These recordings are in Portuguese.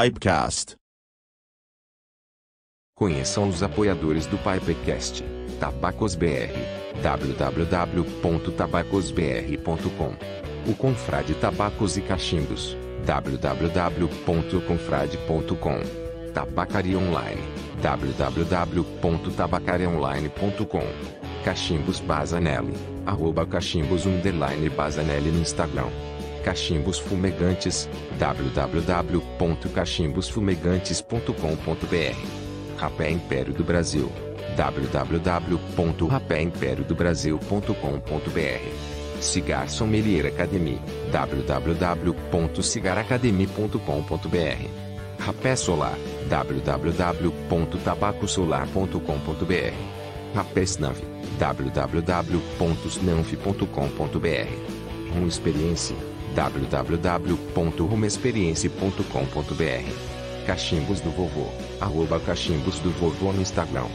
Pipecast. Conheçam os apoiadores do Pipecast. Tabacos BR. www.tabacosbr.com O Confrade Tabacos e Cachimbos. www.confrade.com Tabacaria Online. www.tabacariaonline.com Cachimbos Bazanelli. Arroba cachimbos underline Bazanelli no Instagram. Cachimbos Fumegantes. www.cachimbosfumegantes.com.br Rapé Império do Brasil. www.rapéimperiodobrasil.com.br Cigar Sommelier Academy. www.cigaracademy.com.br Rapé Solar. www.tabacosolar.com.br Rapé Snaf. www.snanf.com.br Rum Experiência. www.rumexperience.com.br Cachimbos do Vovô. Arroba Cachimbos do Vovô no Instagram.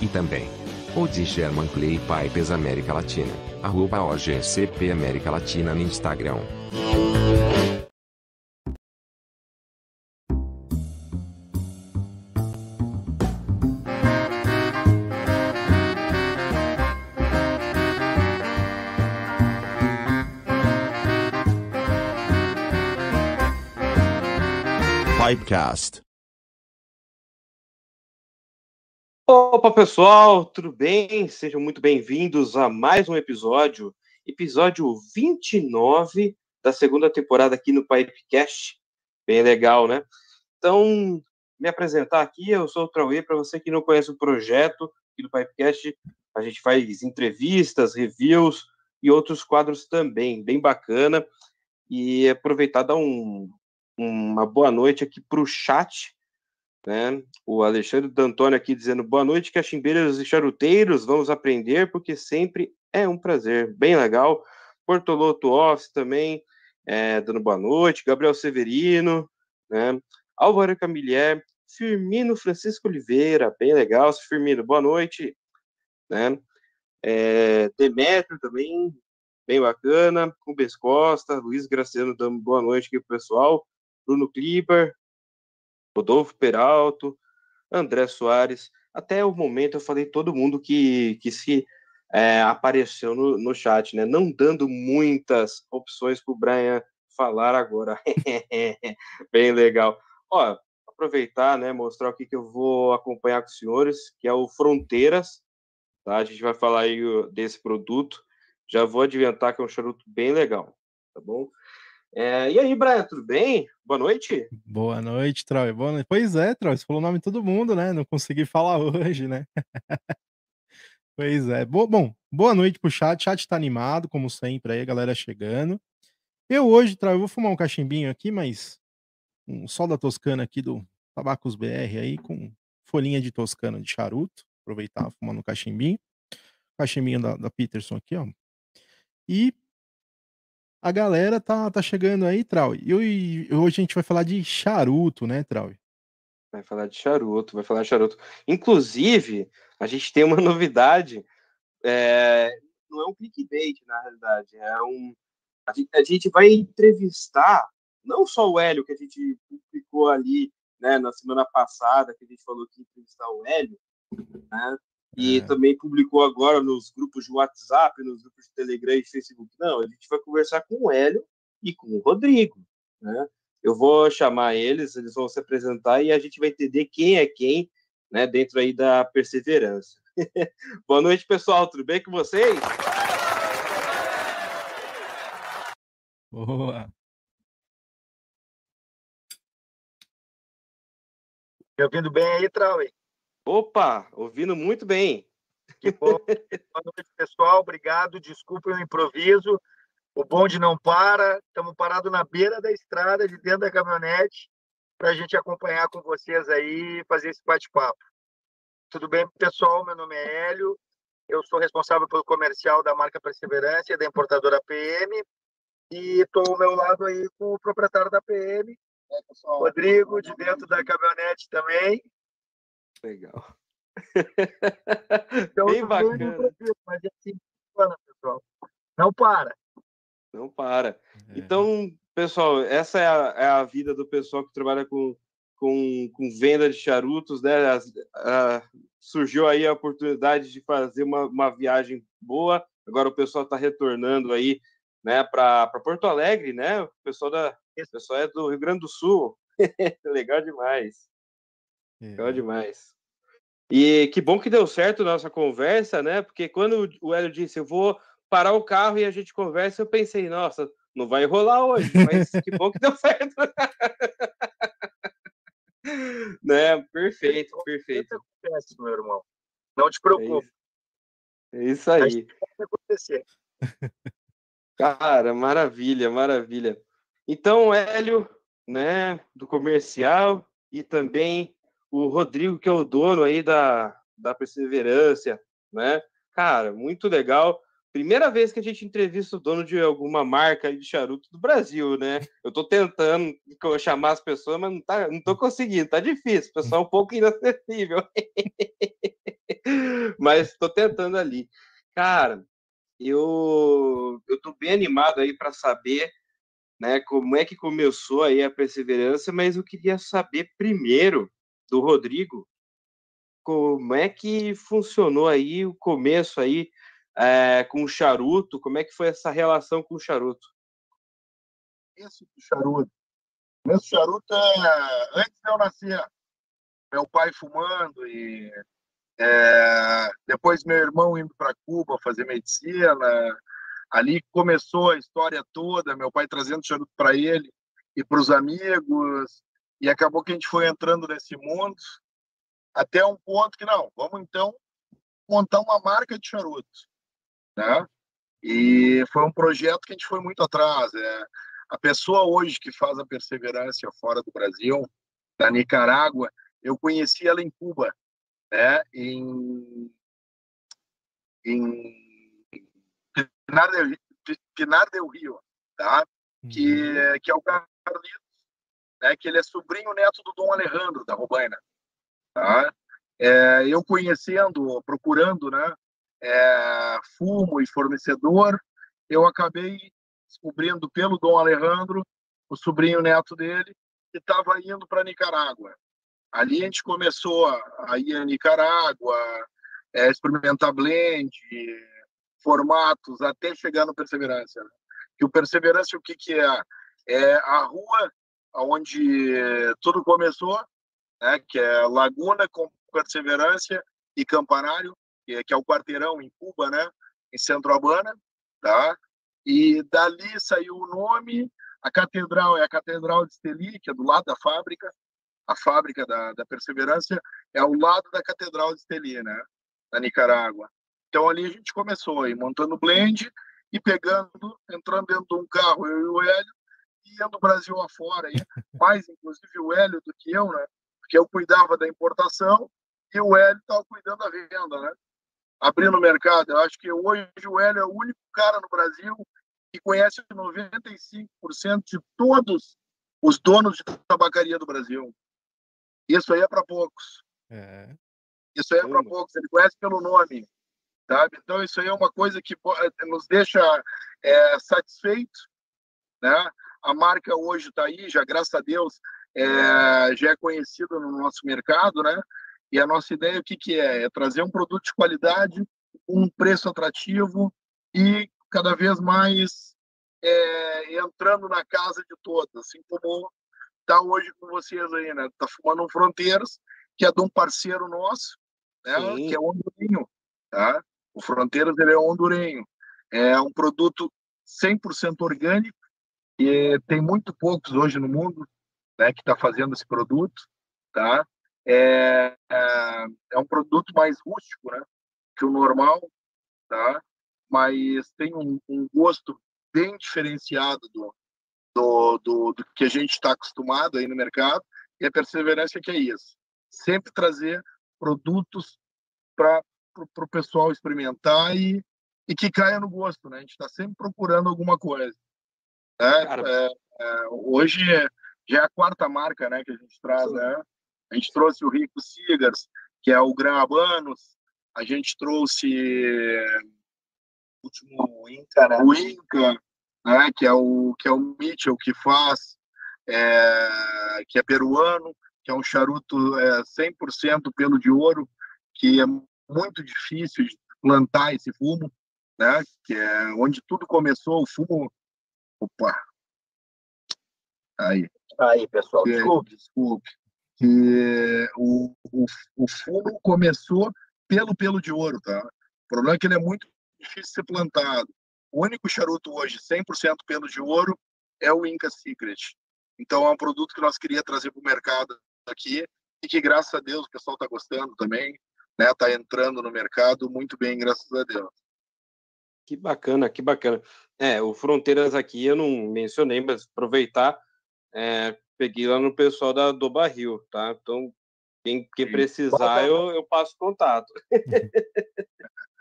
E também. O de Clay Pipes América Latina. Arroba OGCP América Latina no Instagram. Pipecast. Opa, pessoal, tudo bem? Sejam muito bem-vindos a mais um episódio, episódio 29 da segunda temporada aqui no Pipecast. Bem legal, né? Então, me apresentar aqui, eu sou o Trauê, para você que não conhece o projeto aqui do Pipecast, a gente faz entrevistas, reviews e outros quadros também, bem bacana. E aproveitar dar um, uma boa noite aqui para o chat, né? O Alexandre D'Antônio aqui dizendo boa noite, cachimbeiros e charuteiros, vamos aprender porque sempre é um prazer, bem legal. Portoloto Office também, é, dando boa noite. Gabriel Severino, né? Álvaro Camilher, Firmino Francisco Oliveira, bem legal. Firmino, boa noite, né? É, Demetrio também, bem bacana. Rubens Costa, Luiz Graciano dando boa noite aqui pro pessoal. Bruno Kliber, Rodolfo Peralto, André Soares. Até o momento eu falei todo mundo que, que se é, apareceu no, no chat, né? Não dando muitas opções para o Brian falar agora. Bem legal. Ó, aproveitar, né? Mostrar o que, que eu vou acompanhar com os senhores, que é o Fronteiras. Tá? A gente vai falar aí desse produto. Já vou adiantar que é um charuto bem legal, tá bom? É, e aí, Brian, tudo bem? Boa noite. Boa noite, Troy. Boa noite. Pois é, Troy, você falou o nome de todo mundo, né? Não consegui falar hoje, né? pois é. Bo bom, boa noite pro chat. Chat tá animado, como sempre, aí a galera chegando. Eu hoje, Troy, eu vou fumar um cachimbinho aqui, mas um sol da Toscana aqui do Tabacos BR aí, com folhinha de Toscana de charuto. Aproveitar fumando um cachimbinho. Cachimbinho da, da Peterson aqui, ó. E a galera tá, tá chegando aí, Trau. E hoje a gente vai falar de charuto, né, Trau? Vai falar de charuto, vai falar de charuto. Inclusive, a gente tem uma novidade. É, não é um clickbait, na realidade. É um. A gente, vai entrevistar não só o Hélio, que a gente publicou ali né, na semana passada, que a gente falou que entrevistar o Hélio, né? E é. também publicou agora nos grupos de WhatsApp, nos grupos de Telegram e Facebook. Não, a gente vai conversar com o Hélio e com o Rodrigo, né? Eu vou chamar eles, eles vão se apresentar e a gente vai entender quem é quem, né, dentro aí da perseverança. Boa noite, pessoal, tudo bem com vocês? Boa. Me ouvindo bem aí, Trauê? Opa, ouvindo muito bem. Que bom. Boa noite, pessoal. Obrigado. Desculpem o improviso. O bonde não para. Estamos parados na beira da estrada, de dentro da caminhonete, para a gente acompanhar com vocês aí e fazer esse bate-papo. Tudo bem, pessoal? Meu nome é Hélio. Eu sou responsável pelo comercial da marca Perseverança e da importadora PM. E estou ao meu lado aí com o proprietário da PM, é, Rodrigo, de dentro da caminhonete também. Legal. Então, Bem bacana. Mas assim, pessoal. Não para. Não para. É. Então, pessoal, essa é a, é a, vida do pessoal que trabalha com, com, com venda de charutos, né? surgiu aí a oportunidade de fazer uma, uma viagem boa. Agora o pessoal está retornando aí, né, para Porto Alegre, né? O pessoal da, o pessoal é do Rio Grande do Sul. Legal demais. É. Legal demais. E que bom que deu certo a nossa conversa, né? Porque quando o Hélio disse, eu vou parar o carro e a gente conversa, eu pensei, nossa, não vai rolar hoje, mas que bom que deu certo. né? Perfeito, perfeito. Acontece, meu irmão. Não te preocupe. É isso, é isso aí. Vai acontecer. Cara, maravilha, maravilha. Então, Hélio, né, do comercial e também o Rodrigo, que é o dono aí da, da Perseverança, né? Cara, muito legal. Primeira vez que a gente entrevista o dono de alguma marca de charuto do Brasil, né? Eu tô tentando chamar as pessoas, mas não, tá, não tô conseguindo, tá difícil. O pessoal é um pouco inacessível. mas tô tentando ali. Cara, eu, eu tô bem animado aí para saber né, como é que começou aí a perseverança, mas eu queria saber primeiro do Rodrigo como é que funcionou aí o começo aí é, com o charuto? Como é que foi essa relação com o charuto? Isso do charuto. Esse charuto é antes de eu nascer. Meu pai fumando e é, depois meu irmão indo para Cuba fazer medicina. Ali começou a história toda, meu pai trazendo charuto para ele e para os amigos. E acabou que a gente foi entrando nesse mundo até um ponto que não, vamos então montar uma marca de charuto né? E foi um projeto que a gente foi muito atrás. É. A pessoa hoje que faz a perseverança fora do Brasil, da Nicarágua, eu conheci ela em Cuba, né? Em, em Pinar, del, Pinar del Rio, tá? Que, uhum. que é o Carlitos, né? Que ele é sobrinho neto do Dom Alejandro da Robaina, tá? É, eu conhecendo, procurando, né? é, fumo e fornecedor, eu acabei descobrindo pelo Dom Alejandro, o sobrinho neto dele, que estava indo para Nicarágua. Ali a gente começou a, ir a Nicarágua, é, experimentar blend, formatos, até chegar no Perseverança. Que o Perseverança, o que, que é? É a rua onde tudo começou, né, que é Laguna com Perseverança e Campanário, que é o quarteirão em Cuba, né, em Centro Habana, tá? E dali saiu o nome, a catedral é a Catedral de Esteli, que é do lado da fábrica, a fábrica da, da Perseverança é ao lado da Catedral de Esteli, né, na Nicarágua. Então ali a gente começou aí, montando blend e pegando, entrando dentro de um carro, eu e o Hélio, e indo Brasil afora, aí, mais inclusive o Hélio do que eu, né, porque eu cuidava da importação e o Hélio estava cuidando da venda, né abrindo o mercado. Eu acho que hoje o Hélio é o único cara no Brasil que conhece 95% de todos os donos de tabacaria do Brasil. Isso aí é para poucos. É. Isso aí é para poucos. Ele conhece pelo nome, sabe? Então isso aí é uma coisa que nos deixa é, satisfeitos, né? A marca hoje está aí, já graças a Deus é, já é conhecida no nosso mercado, né? E a nossa ideia, o que, que é? É trazer um produto de qualidade, um preço atrativo e cada vez mais é, entrando na casa de todos, assim como está hoje com vocês aí, né? Está fumando um Fronteiras, que é de um parceiro nosso, né? que é o hondurinho, tá? O Fronteiras, ele é hondurenho. É um produto 100% orgânico e tem muito poucos hoje no mundo né, que está fazendo esse produto, tá? é, é, é um produto mais rústico, né, que o normal, tá? Mas tem um, um gosto bem diferenciado do, do, do, do que a gente está acostumado aí no mercado e a perseverança que é isso. Sempre trazer produtos para o pessoal experimentar e, e que caia no gosto, né? A gente está sempre procurando alguma coisa. Né? É, é, hoje já é a quarta marca né, que a gente traz, Sim. né? A gente trouxe o Rico Cigars, que é o Gran Habanos. A gente trouxe o último Inca, né? o Inca, né? que é o que é o Mitchell que faz, é, que é peruano. que é um charuto é, 100% pelo de ouro, que é muito difícil de plantar esse fumo, né? Que é onde tudo começou, o fumo. Opa! Aí. Aí, pessoal, desculpe. Desculpe. Que o, o, o fumo começou pelo pelo de ouro, tá? O problema é que ele é muito difícil de ser plantado. O único charuto hoje 100% pelo de ouro é o Inca Secret. Então é um produto que nós queria trazer para o mercado aqui e que graças a Deus o pessoal está gostando também, né? Tá entrando no mercado muito bem, graças a Deus. Que bacana, que bacana. É, o Fronteiras aqui eu não mencionei, mas aproveitar, é, peguei lá no pessoal da do Barril, tá? Então quem, quem precisar eu, eu passo contato.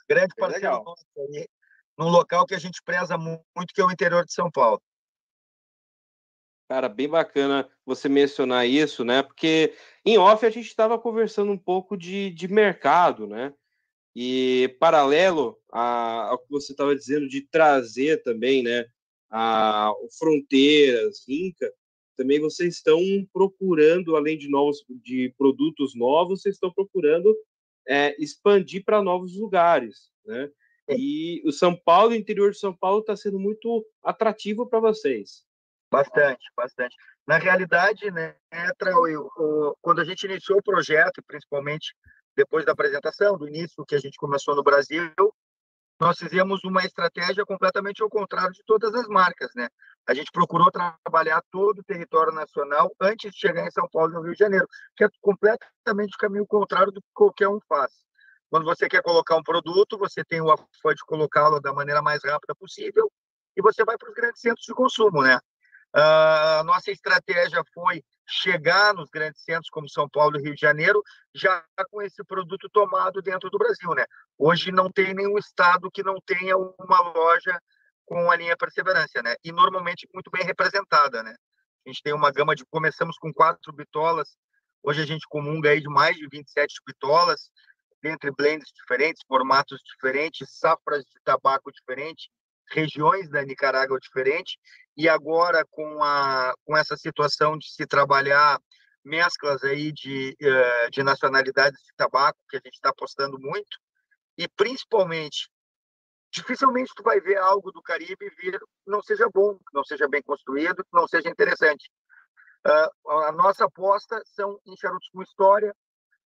Grande é parceiro nosso aí, num local que a gente preza muito, que é o interior de São Paulo. Cara, bem bacana você mencionar isso, né? Porque em off a gente estava conversando um pouco de, de mercado, né? E paralelo a, ao que você estava dizendo de trazer também, né? A, fronteiras, Inca, também vocês estão procurando, além de novos de produtos novos, vocês estão procurando é, expandir para novos lugares, né? E o São Paulo, o interior de São Paulo, está sendo muito atrativo para vocês. Bastante, bastante. Na realidade, né, Trau, quando a gente iniciou o projeto, principalmente depois da apresentação, do início que a gente começou no Brasil, nós fizemos uma estratégia completamente ao contrário de todas as marcas, né? A gente procurou trabalhar todo o território nacional antes de chegar em São Paulo e no Rio de Janeiro, que é completamente o caminho contrário do que qualquer um faz. Quando você quer colocar um produto, você tem o afã de colocá-lo da maneira mais rápida possível e você vai para os grandes centros de consumo, né? Uh, a nossa estratégia foi chegar nos grandes centros como São Paulo e Rio de Janeiro já com esse produto tomado dentro do Brasil, né? Hoje não tem nenhum estado que não tenha uma loja com a linha Perseverança, né? E normalmente muito bem representada, né? A gente tem uma gama de começamos com quatro bitolas, hoje a gente comunga aí de mais de 27 bitolas, entre blends diferentes, formatos diferentes, safras de tabaco diferentes, regiões da Nicarágua diferentes, e agora com, a, com essa situação de se trabalhar mesclas aí de, eh, de nacionalidades de tabaco, que a gente está apostando muito, e principalmente, dificilmente tu vai ver algo do Caribe vir não seja bom, não seja bem construído, não seja interessante. Uh, a nossa aposta são em charutos com história,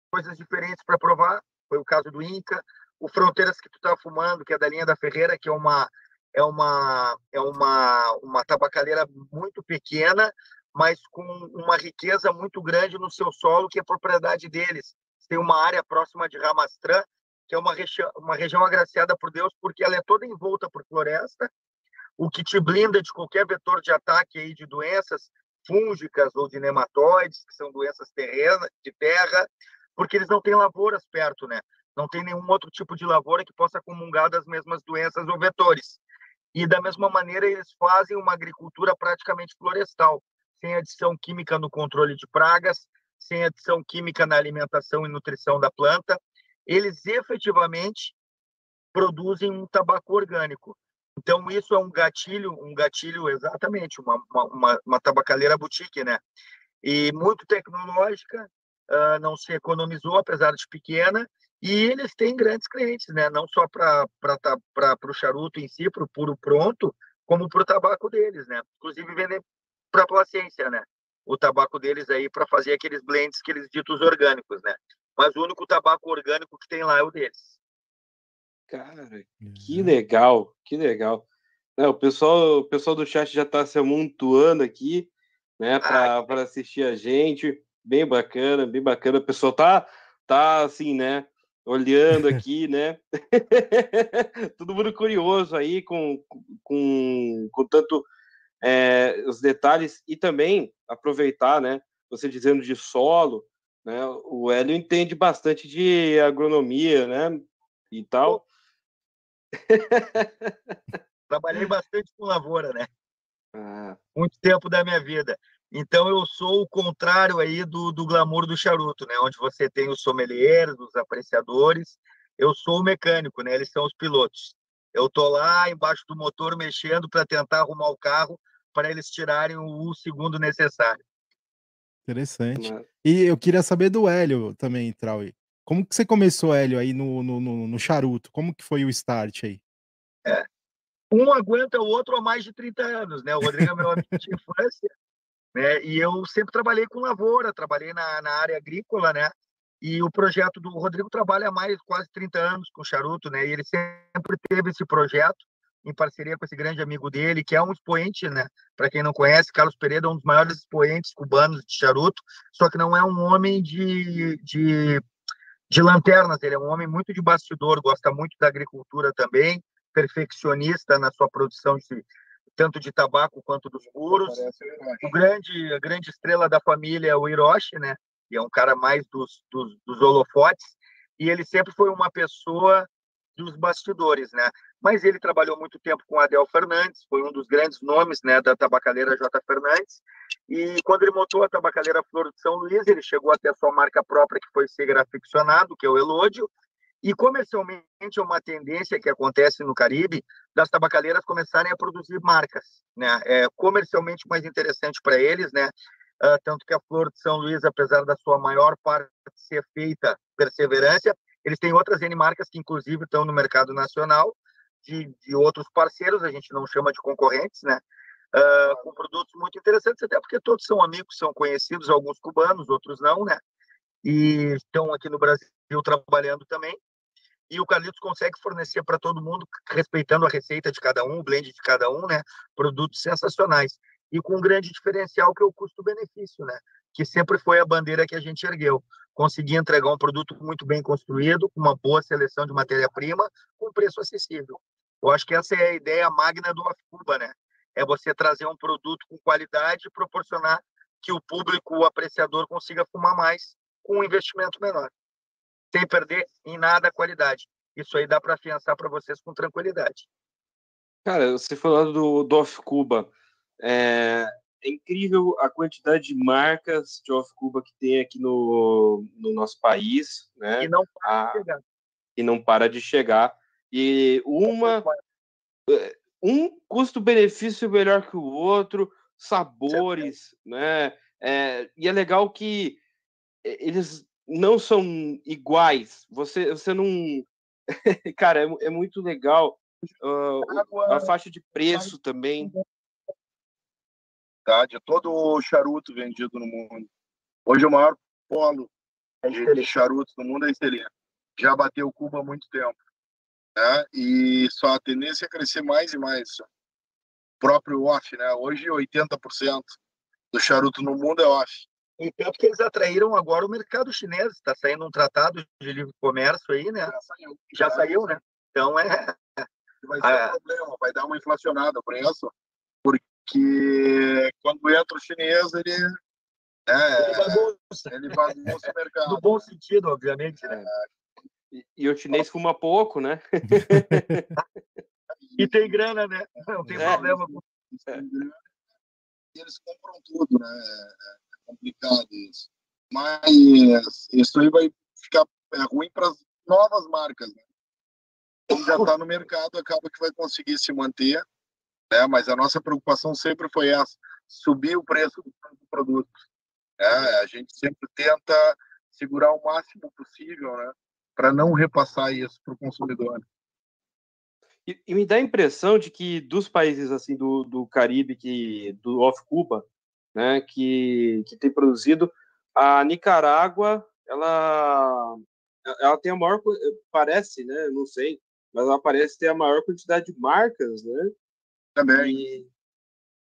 coisas diferentes para provar, foi o caso do Inca, o Fronteiras que tu está fumando, que é da linha da Ferreira, que é uma é uma é uma uma tabacaleira muito pequena, mas com uma riqueza muito grande no seu solo, que é propriedade deles. Tem uma área próxima de Ramastrã, que é uma, regi uma região agraciada por Deus, porque ela é toda envolta por floresta, o que te blinda de qualquer vetor de ataque aí de doenças fúngicas ou de nematóides, que são doenças terrena, de terra, porque eles não têm lavouras perto, né? Não tem nenhum outro tipo de lavoura que possa comungar das mesmas doenças ou vetores. E da mesma maneira eles fazem uma agricultura praticamente florestal, sem adição química no controle de pragas, sem adição química na alimentação e nutrição da planta. Eles efetivamente produzem um tabaco orgânico. Então isso é um gatilho, um gatilho exatamente, uma, uma, uma tabacaleira boutique, né? E muito tecnológica, uh, não se economizou, apesar de pequena, e eles têm grandes clientes, né? Não só para o charuto em si, para o puro pronto, como para o tabaco deles, né? Inclusive vendem para a placência, né? O tabaco deles aí para fazer aqueles blends que eles ditos orgânicos, né? Mas o único tabaco orgânico que tem lá é o deles. Cara, que legal, que legal. É, o pessoal, o pessoal do chat já está se amontoando aqui, né, para ah, assistir a gente. Bem bacana, bem bacana. O pessoal tá, tá assim, né, olhando aqui, né? Todo mundo curioso aí com, com, com tanto é, os detalhes e também aproveitar, né? Você dizendo de solo, né? O Hélio entende bastante de agronomia, né? E tal. Trabalhei bastante com lavoura, né? Ah. Muito tempo da minha vida. Então eu sou o contrário aí do, do glamour do charuto, né? Onde você tem os sommeliers, os apreciadores. Eu sou o mecânico, né? Eles são os pilotos. Eu tô lá embaixo do motor mexendo para tentar arrumar o carro para eles tirarem o segundo necessário. Interessante. E eu queria saber do Hélio também, Trauí. Como que você começou, Hélio, aí no, no, no, no charuto? Como que foi o start aí? É. Um aguenta o outro há mais de 30 anos, né? O Rodrigo é meu amigo de infância, né? E eu sempre trabalhei com lavoura, trabalhei na, na área agrícola, né? E o projeto do Rodrigo trabalha há mais quase 30 anos com charuto, né? E ele sempre teve esse projeto em parceria com esse grande amigo dele, que é um expoente, né? Para quem não conhece, Carlos Pereira é um dos maiores expoentes cubanos de charuto, só que não é um homem de, de, de lanternas, ele é um homem muito de bastidor, gosta muito da agricultura também, perfeccionista na sua produção de tanto de tabaco quanto dos muros. O grande, a grande estrela da família é o Hiroshi, né? E é um cara mais dos, dos, dos holofotes. E ele sempre foi uma pessoa dos bastidores, né? Mas ele trabalhou muito tempo com Adel Fernandes, foi um dos grandes nomes, né, da tabacaleira J. Fernandes. E quando ele montou a tabacaleira Flor de São Luís, ele chegou até a sua marca própria, que foi ser aficionado, que é o Elódio. E comercialmente é uma tendência que acontece no Caribe das tabacaleiras começarem a produzir marcas, né? É comercialmente mais interessante para eles, né? Uh, tanto que a Flor de São Luís, apesar da sua maior parte ser feita perseverança, eles têm outras N marcas que, inclusive, estão no mercado nacional, de, de outros parceiros, a gente não chama de concorrentes, né? Uh, com produtos muito interessantes, até porque todos são amigos, são conhecidos, alguns cubanos, outros não, né? E estão aqui no Brasil trabalhando também. E o Carlitos consegue fornecer para todo mundo, respeitando a receita de cada um, o blend de cada um, né? Produtos sensacionais. E com um grande diferencial que é o custo-benefício, né? Que sempre foi a bandeira que a gente ergueu conseguir entregar um produto muito bem construído, com uma boa seleção de matéria-prima, com preço acessível. Eu acho que essa é a ideia magna do Cuba, né? É você trazer um produto com qualidade e proporcionar que o público, o apreciador, consiga fumar mais com um investimento menor, sem perder em nada a qualidade. Isso aí dá para afiançar para vocês com tranquilidade. Cara, você falando do, do Off Cuba, é, é incrível a quantidade de marcas de off-Cuba que tem aqui no, no nosso país, né? E não para de chegar. E não para de chegar. E uma... É, um custo-benefício melhor que o outro, sabores, né? É, e é legal que eles não são iguais. Você, você não... Cara, é, é muito legal uh, a faixa de preço também tá? de todo o charuto vendido no mundo. Hoje o maior polo de charutos no mundo é Estelina. Já bateu Cuba há muito tempo. Né? E só a tendência é crescer mais e mais. O próprio off, né? Hoje 80% do charuto no mundo é off. E tanto que eles atraíram agora o mercado chinês. Está saindo um tratado de livre comércio aí, né? Já saiu. Já, Já saiu, né? Então é. Vai ser ah, um problema, vai dar uma inflacionada o preço, porque que quando entra o chinês, ele. É, ele bagunça. Ele bagunça o mercado. No bom sentido, obviamente, né? E, e o chinês fuma pouco, né? e tem grana, né? Não tem é. problema com é. Eles compram tudo, né? Complicado isso. Mas isso aí vai ficar é ruim para as novas marcas, né? Já está no mercado, acaba que vai conseguir se manter né? Mas a nossa preocupação sempre foi essa: subir o preço do produto. Né? A gente sempre tenta segurar o máximo possível, né? Para não repassar isso para o consumidor. E, e, me dá a impressão de que dos países assim do, do Caribe, que do off Cuba, né, que, que tem produzido, a Nicarágua, ela ela tem a maior, parece, né, não sei, mas ela parece ter a maior quantidade de marcas, né, também. E,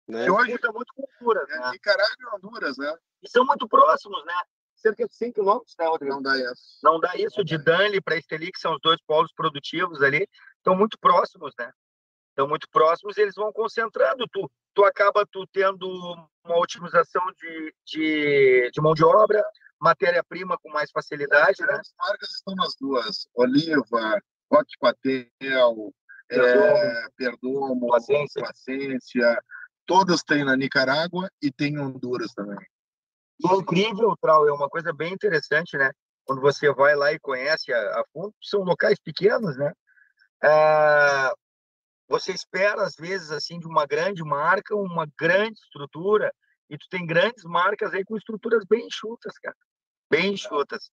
né? e hoje está muito cultura, né? Nicarágua e Honduras, né? E são muito próximos, né? Cerca de 100 quilômetros, né, Rodrigo? Não dá isso. Não dá isso de Danley para Esteli, que são os dois polos produtivos ali, estão muito próximos, né? Estão muito próximos eles vão concentrando. Tu, tu acaba tu tendo uma otimização de, de, de mão de obra, matéria-prima com mais facilidade, né? As marcas estão nas duas. Oliva, Roque Patel, é, Perdomo, Paciência. Paciência, todas têm na Nicarágua e tem em Honduras também. E é incrível, Trau, é uma coisa bem interessante, né? Quando você vai lá e conhece a, a fundo, são locais pequenos, né? Ah, você espera, às vezes, assim, de uma grande marca, uma grande estrutura, e tu tem grandes marcas aí com estruturas bem enxutas, cara. bem enxutas.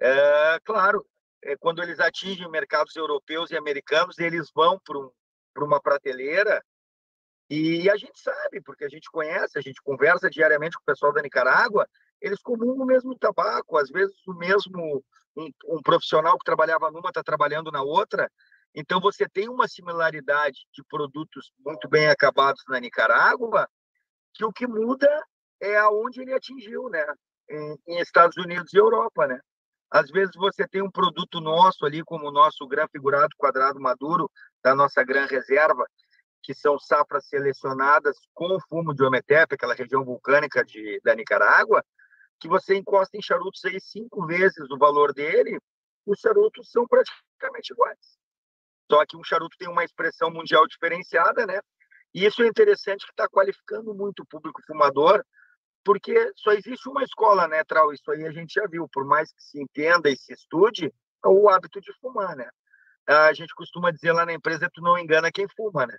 É, claro, é, quando eles atingem mercados europeus e americanos, eles vão para um, uma prateleira e a gente sabe, porque a gente conhece, a gente conversa diariamente com o pessoal da Nicarágua, eles comungam o mesmo tabaco, às vezes o mesmo um, um profissional que trabalhava numa está trabalhando na outra. Então você tem uma similaridade de produtos muito bem acabados na Nicarágua, que o que muda é aonde ele atingiu, né? Em, em Estados Unidos e Europa, né? Às vezes você tem um produto nosso ali, como o nosso Gran Figurado Quadrado Maduro, da nossa Gran Reserva, que são safras selecionadas com fumo de Ometepe, aquela região vulcânica de, da Nicarágua, que você encosta em charutos aí cinco vezes o valor dele, os charutos são praticamente iguais. Só que um charuto tem uma expressão mundial diferenciada, né? E isso é interessante que está qualificando muito o público fumador porque só existe uma escola, né, Trau? Isso aí a gente já viu, por mais que se entenda e se estude, é o hábito de fumar, né? A gente costuma dizer lá na empresa, tu não engana quem fuma, né?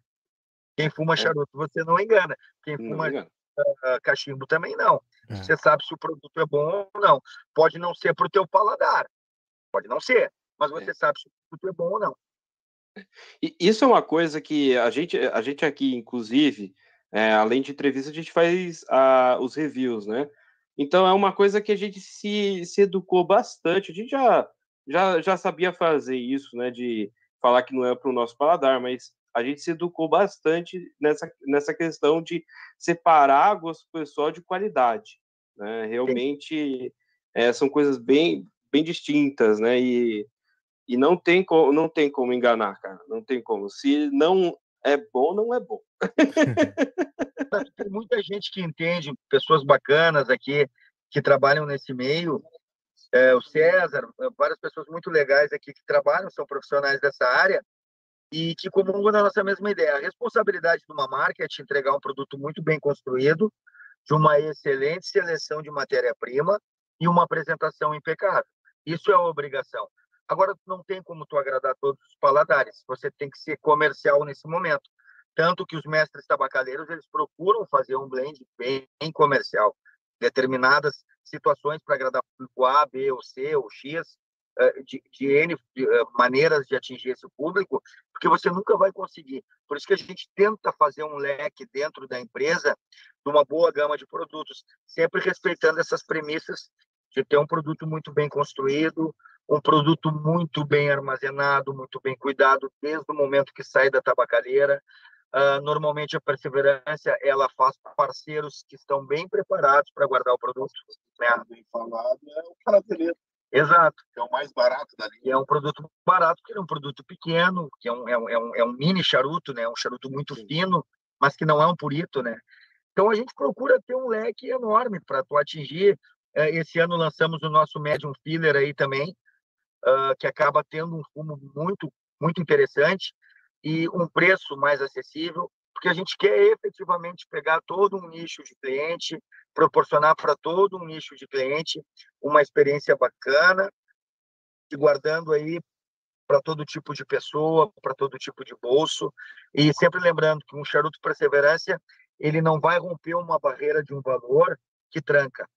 Quem fuma é. charuto, você não engana. Quem fuma engana. Uh, cachimbo também não. É. Você sabe se o produto é bom ou não. Pode não ser para o teu paladar, pode não ser, mas você é. sabe se o produto é bom ou não. E isso é uma coisa que a gente, a gente aqui, inclusive, é, além de entrevista, a gente faz a, os reviews, né? Então é uma coisa que a gente se, se educou bastante. A gente já, já, já sabia fazer isso, né? De falar que não é para o nosso paladar, mas a gente se educou bastante nessa, nessa questão de separar gosto pessoal de qualidade. Né? Realmente é, são coisas bem, bem distintas, né? E, e não, tem como, não tem como enganar, cara. Não tem como. Se não é bom, não é bom. Tem muita gente que entende, pessoas bacanas aqui que trabalham nesse meio. É, o César, várias pessoas muito legais aqui que trabalham, são profissionais dessa área e que comungam da nossa mesma ideia. A responsabilidade de uma marca é te entregar um produto muito bem construído, de uma excelente seleção de matéria-prima e uma apresentação impecável. Isso é a obrigação. Agora, não tem como tu agradar todos os paladares. Você tem que ser comercial nesse momento. Tanto que os mestres tabacaleiros, eles procuram fazer um blend bem comercial. Determinadas situações para agradar o público A, B ou C ou X, eh, de, de N eh, maneiras de atingir esse público, porque você nunca vai conseguir. Por isso que a gente tenta fazer um leque dentro da empresa de uma boa gama de produtos, sempre respeitando essas premissas de ter um produto muito bem construído, um produto muito bem armazenado, muito bem cuidado desde o momento que sai da tabacalheira. Uh, normalmente a perseverança ela faz parceiros que estão bem preparados para guardar o produto. Né? Bem falado é o prateleiro. Exato. É o mais barato da linha. É um produto barato, que é um produto pequeno, que é um, é um, é um, é um mini charuto, né? um charuto muito Sim. fino, mas que não é um purito. Né? Então a gente procura ter um leque enorme para tu atingir. Uh, esse ano lançamos o nosso Medium Filler aí também, uh, que acaba tendo um fumo muito, muito interessante e um preço mais acessível, porque a gente quer efetivamente pegar todo um nicho de cliente, proporcionar para todo um nicho de cliente uma experiência bacana, e guardando aí para todo tipo de pessoa, para todo tipo de bolso, e sempre lembrando que um charuto perseverança ele não vai romper uma barreira de um valor que tranca?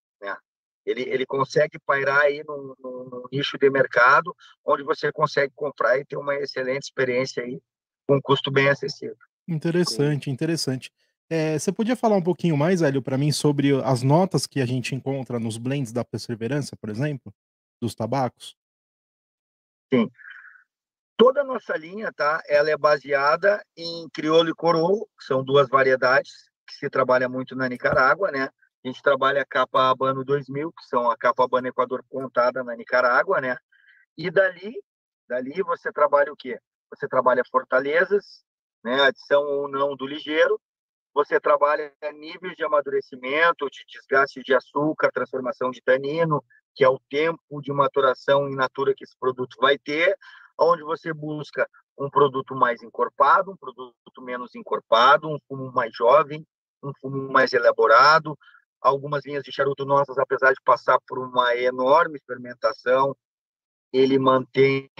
Ele, ele consegue pairar aí num, nicho de mercado onde você consegue comprar e ter uma excelente experiência aí com um custo bem acessível. Interessante, interessante. É, você podia falar um pouquinho mais, Hélio, para mim sobre as notas que a gente encontra nos blends da Perseverança, por exemplo, dos tabacos? Sim. Toda a nossa linha, tá? Ela é baseada em crioulo e coroa, que são duas variedades que se trabalha muito na Nicarágua, né? A gente trabalha a capa Habano 2000, que são a capa Habano Equador contada na Nicarágua, né? E dali, dali você trabalha o quê? Você trabalha fortalezas, né? Adição ou não do ligeiro. Você trabalha níveis de amadurecimento, de desgaste de açúcar, transformação de tanino, que é o tempo de maturação in natura que esse produto vai ter, onde você busca um produto mais encorpado, um produto menos encorpado, um fumo mais jovem, um fumo mais elaborado, algumas linhas de charuto nossas, apesar de passar por uma enorme fermentação, ele mantém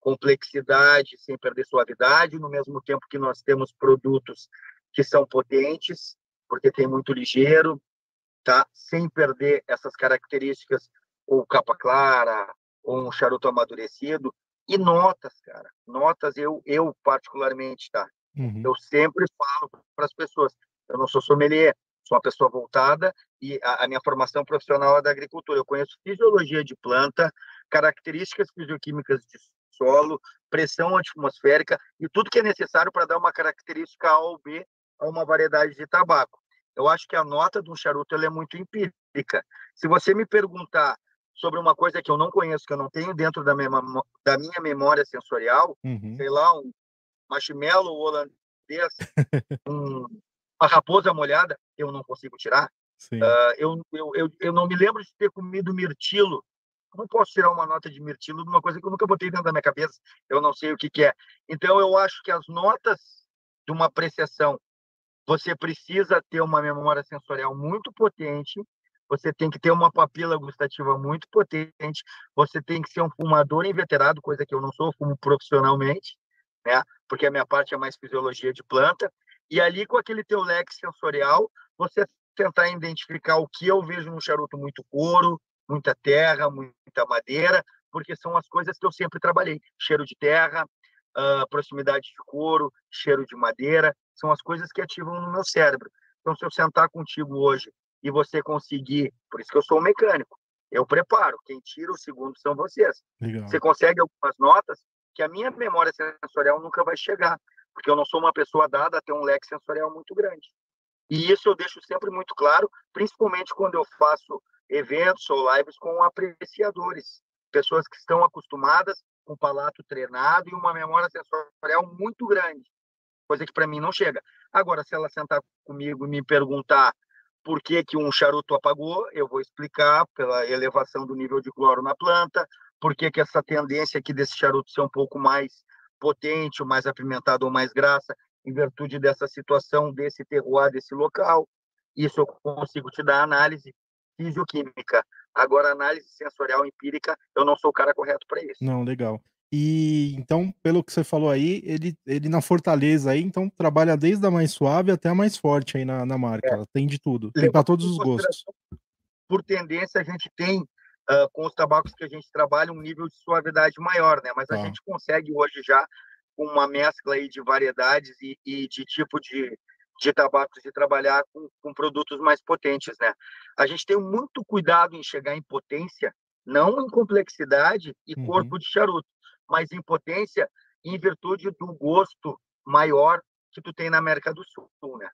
complexidade sem perder suavidade, no mesmo tempo que nós temos produtos que são potentes, porque tem muito ligeiro, tá? Sem perder essas características ou capa clara, ou um charuto amadurecido. E notas, cara. Notas, eu, eu particularmente, tá? Uhum. Eu sempre falo para as pessoas, eu não sou sommelier, sou uma pessoa voltada e a, a, minha formação profissional é da agricultura. Eu conheço fisiologia de planta, características fisioquímicas de solo, pressão atmosférica e tudo que é necessário para dar uma característica A ou B a uma variedade de tabaco. Eu acho que a nota de um charuto é muito empírica. Se você me perguntar sobre uma coisa que eu não conheço, que eu não tenho dentro da minha, da minha memória sensorial, uhum. sei lá, um marshmallow holandês, um, uma raposa molhada, eu não consigo tirar. Uh, eu, eu, eu, eu não me lembro de ter comido mirtilo. Não posso tirar uma nota de mirtilo de uma coisa que eu nunca botei dentro da minha cabeça. Eu não sei o que, que é. Então, eu acho que as notas de uma apreciação, você precisa ter uma memória sensorial muito potente, você tem que ter uma papila gustativa muito potente, você tem que ser um fumador inveterado, coisa que eu não sou, fumo profissionalmente, né? Porque a minha parte é mais fisiologia de planta. E ali, com aquele teu leque sensorial, você tentar identificar o que eu vejo no charuto muito couro, muita terra, muita madeira, porque são as coisas que eu sempre trabalhei. Cheiro de terra, uh, proximidade de couro, cheiro de madeira, são as coisas que ativam no meu cérebro. Então, se eu sentar contigo hoje e você conseguir, por isso que eu sou um mecânico, eu preparo, quem tira o segundo são vocês. Legal. Você consegue algumas notas que a minha memória sensorial nunca vai chegar, porque eu não sou uma pessoa dada a ter um leque sensorial muito grande. E isso eu deixo sempre muito claro, principalmente quando eu faço eventos ou lives com apreciadores, pessoas que estão acostumadas com palato treinado e uma memória sensorial muito grande, coisa que para mim não chega. Agora, se ela sentar comigo e me perguntar por que, que um charuto apagou, eu vou explicar pela elevação do nível de cloro na planta, por que, que essa tendência aqui desse charuto ser um pouco mais potente, ou mais apimentado ou mais graça, em virtude dessa situação, desse terroir, desse local. Isso eu consigo te dar análise fisioquímica. Agora, análise sensorial empírica, eu não sou o cara correto para isso. Não, legal. E então, pelo que você falou aí, ele, ele na Fortaleza aí, então trabalha desde a mais suave até a mais forte aí na, na marca. É. Tem de tudo. Tem para todos os gostos. Por tendência, a gente tem uh, com os tabacos que a gente trabalha um nível de suavidade maior, né? Mas a ah. gente consegue hoje já com uma mescla aí de variedades e, e de tipo de, de tabacos e trabalhar com, com, produtos mais potentes, né? A gente tem muito cuidado em chegar em potência, não em complexidade e uhum. corpo de charuto, mas em potência em virtude do gosto maior que tu tem na América do Sul, né?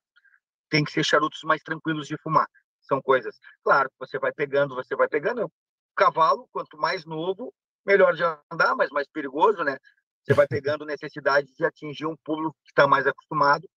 Tem que ser charutos mais tranquilos de fumar. São coisas, claro, você vai pegando, você vai pegando. O cavalo, quanto mais novo, melhor de andar, mas mais perigoso, né? Você vai pegando necessidade de atingir um público que está mais acostumado,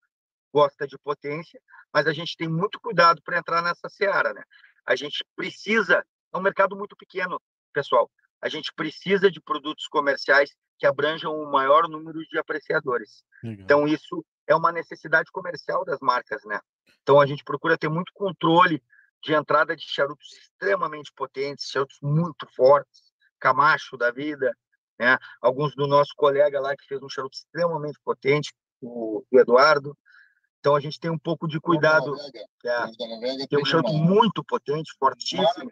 gosta de potência, mas a gente tem muito cuidado para entrar nessa seara, né? A gente precisa, é um mercado muito pequeno, pessoal. A gente precisa de produtos comerciais que abranjam o maior número de apreciadores. Legal. Então isso é uma necessidade comercial das marcas, né? Então a gente procura ter muito controle de entrada de charutos extremamente potentes, charutos muito fortes, Camacho da vida, né? Alguns do nosso colega lá que fez um charuto extremamente potente, o, o Eduardo. Então a gente tem um pouco de cuidado. É, tem um charuto muito potente, fortíssimo.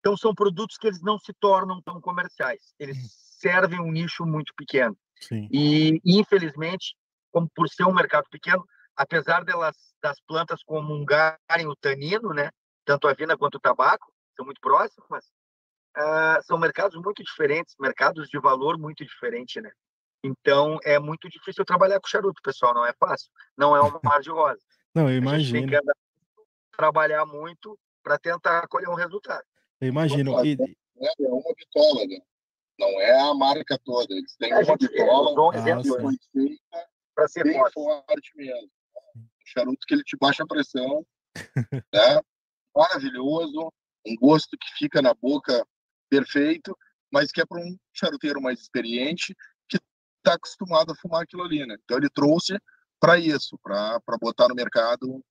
Então são produtos que eles não se tornam tão comerciais. Eles hum. servem um nicho muito pequeno. Sim. E infelizmente, como por ser um mercado pequeno, apesar delas das plantas comungarem o tanino, né? Tanto a vina quanto o tabaco são muito próximas uh, são mercados muito diferentes, mercados de valor muito diferente, né? Então é muito difícil trabalhar com charuto, pessoal, não é fácil, não é um mar de rosa. não, eu imagino. tem que andar, trabalhar muito para tentar colher um resultado. Eu imagino. E... É uma bitola, né? Não é a marca toda. Eles têm é, uma bitola ah, que foi feita para ser bem forte. forte mesmo. Charuto que ele te baixa a pressão, né? Maravilhoso, um gosto que fica na boca perfeito, mas que é para um charuteiro mais experiente que está acostumado a fumar aquilo ali, né? Então ele trouxe para isso, para botar no mercado,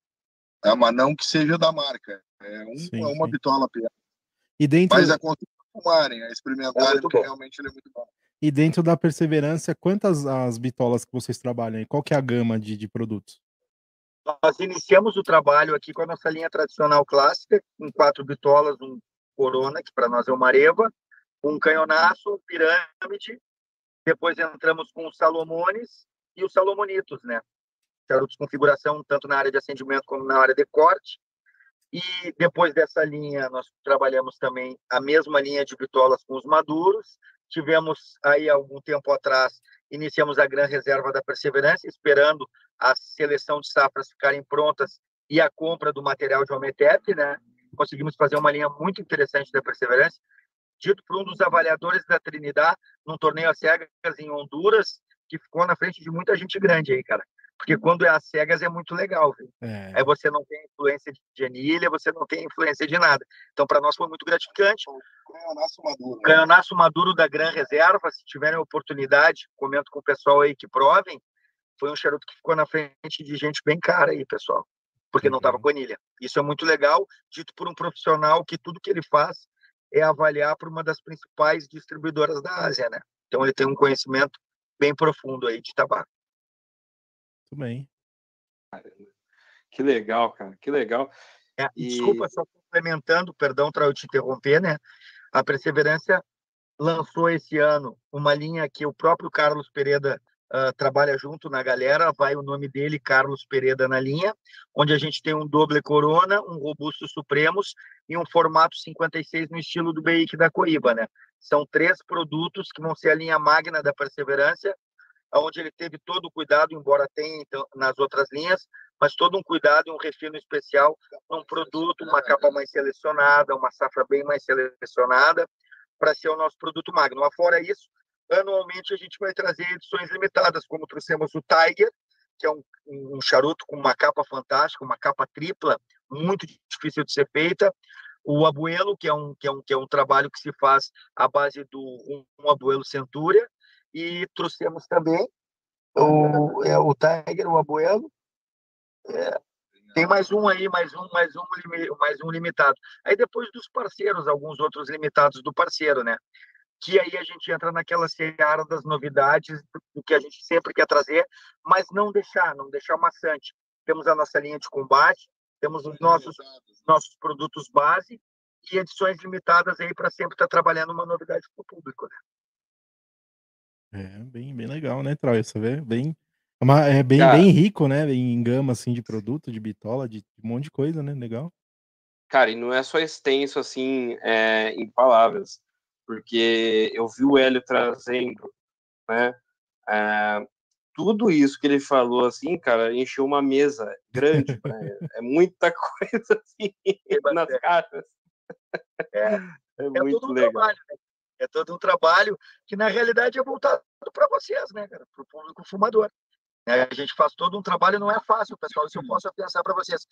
é, mas não que seja da marca, é, um, sim, é uma sim. bitola apenas. E dentro... Mas é quanto fumarem, a experimentarem, é porque realmente ele é muito bom. E dentro da perseverança, quantas as bitolas que vocês trabalham? E qual que é a gama de, de produtos? Nós iniciamos o trabalho aqui com a nossa linha tradicional clássica, com quatro bitolas, um Corona, que para nós é uma areva, um canhonaço, um pirâmide, depois entramos com os Salomones e os Salomonitos, né? Charutos configuração tanto na área de acendimento como na área de corte. E depois dessa linha, nós trabalhamos também a mesma linha de bitolas com os maduros. Tivemos aí, algum tempo atrás, iniciamos a Gran Reserva da Perseverança, esperando a seleção de safras ficarem prontas e a compra do material de Ometep, né? Conseguimos fazer uma linha muito interessante da Perseverança, dito por um dos avaliadores da Trinidad, num torneio a cegas em Honduras, que ficou na frente de muita gente grande aí, cara. Porque quando é às cegas é muito legal, viu? É. Aí você não tem influência de anilha, você não tem influência de nada. Então, para nós foi muito gratificante. Canhonaço maduro. Né? Canhonaço maduro da Gran Reserva, se tiverem oportunidade, comento com o pessoal aí que provem. Foi um charuto que ficou na frente de gente bem cara aí, pessoal. Porque uhum. não estava com anilha. Isso é muito legal, dito por um profissional que tudo que ele faz é avaliar por uma das principais distribuidoras da Ásia, né? Então ele tem um conhecimento bem profundo aí de tabaco. Muito bem. Que legal, cara, que legal. É, e... Desculpa, só complementando, perdão para eu te interromper, né? A Perseverança lançou esse ano uma linha que o próprio Carlos Pereira uh, trabalha junto na galera, vai o nome dele, Carlos Pereira na linha, onde a gente tem um doble corona, um robusto supremos e um formato 56 no estilo do Beic da Coíba, né? São três produtos que vão ser a linha magna da Perseverança onde ele teve todo o cuidado, embora tenha então, nas outras linhas, mas todo um cuidado e um refino especial num produto, uma capa mais selecionada, uma safra bem mais selecionada, para ser o nosso produto magno. Fora isso, anualmente a gente vai trazer edições limitadas, como trouxemos o Tiger, que é um, um charuto com uma capa fantástica, uma capa tripla, muito difícil de ser feita. O abuelo, que é um, que é um, que é um trabalho que se faz à base do um, um abuelo Centúria, e trouxemos também o, é, o Tiger, o Abuelo. É, tem mais um aí, mais um, mais um, mais um limitado. Aí depois dos parceiros, alguns outros limitados do parceiro, né? Que aí a gente entra naquela seara das novidades do que a gente sempre quer trazer, mas não deixar, não deixar maçante. Temos a nossa linha de combate, temos os nossos nossos produtos base e edições limitadas aí para sempre estar tá trabalhando uma novidade para o público, né? É, bem, bem legal, né, Troy? Você vê? Bem, é uma- é bem, bem rico, né? Em gama, assim, de produto, de bitola, de um monte de coisa, né? Legal. Cara, e não é só extenso assim é, em palavras, porque eu vi o Hélio trazendo, né? é, tudo isso que ele falou, assim, cara, encheu uma mesa grande, né? É muita coisa assim nas caixas. É, É é muito todo um legal. trabalho, né? É todo um trabalho que, na realidade, é voltado para vocês, né, cara? Para o público fumador. É, a gente faz todo um trabalho, não é fácil, pessoal. Isso eu posso pensar para vocês.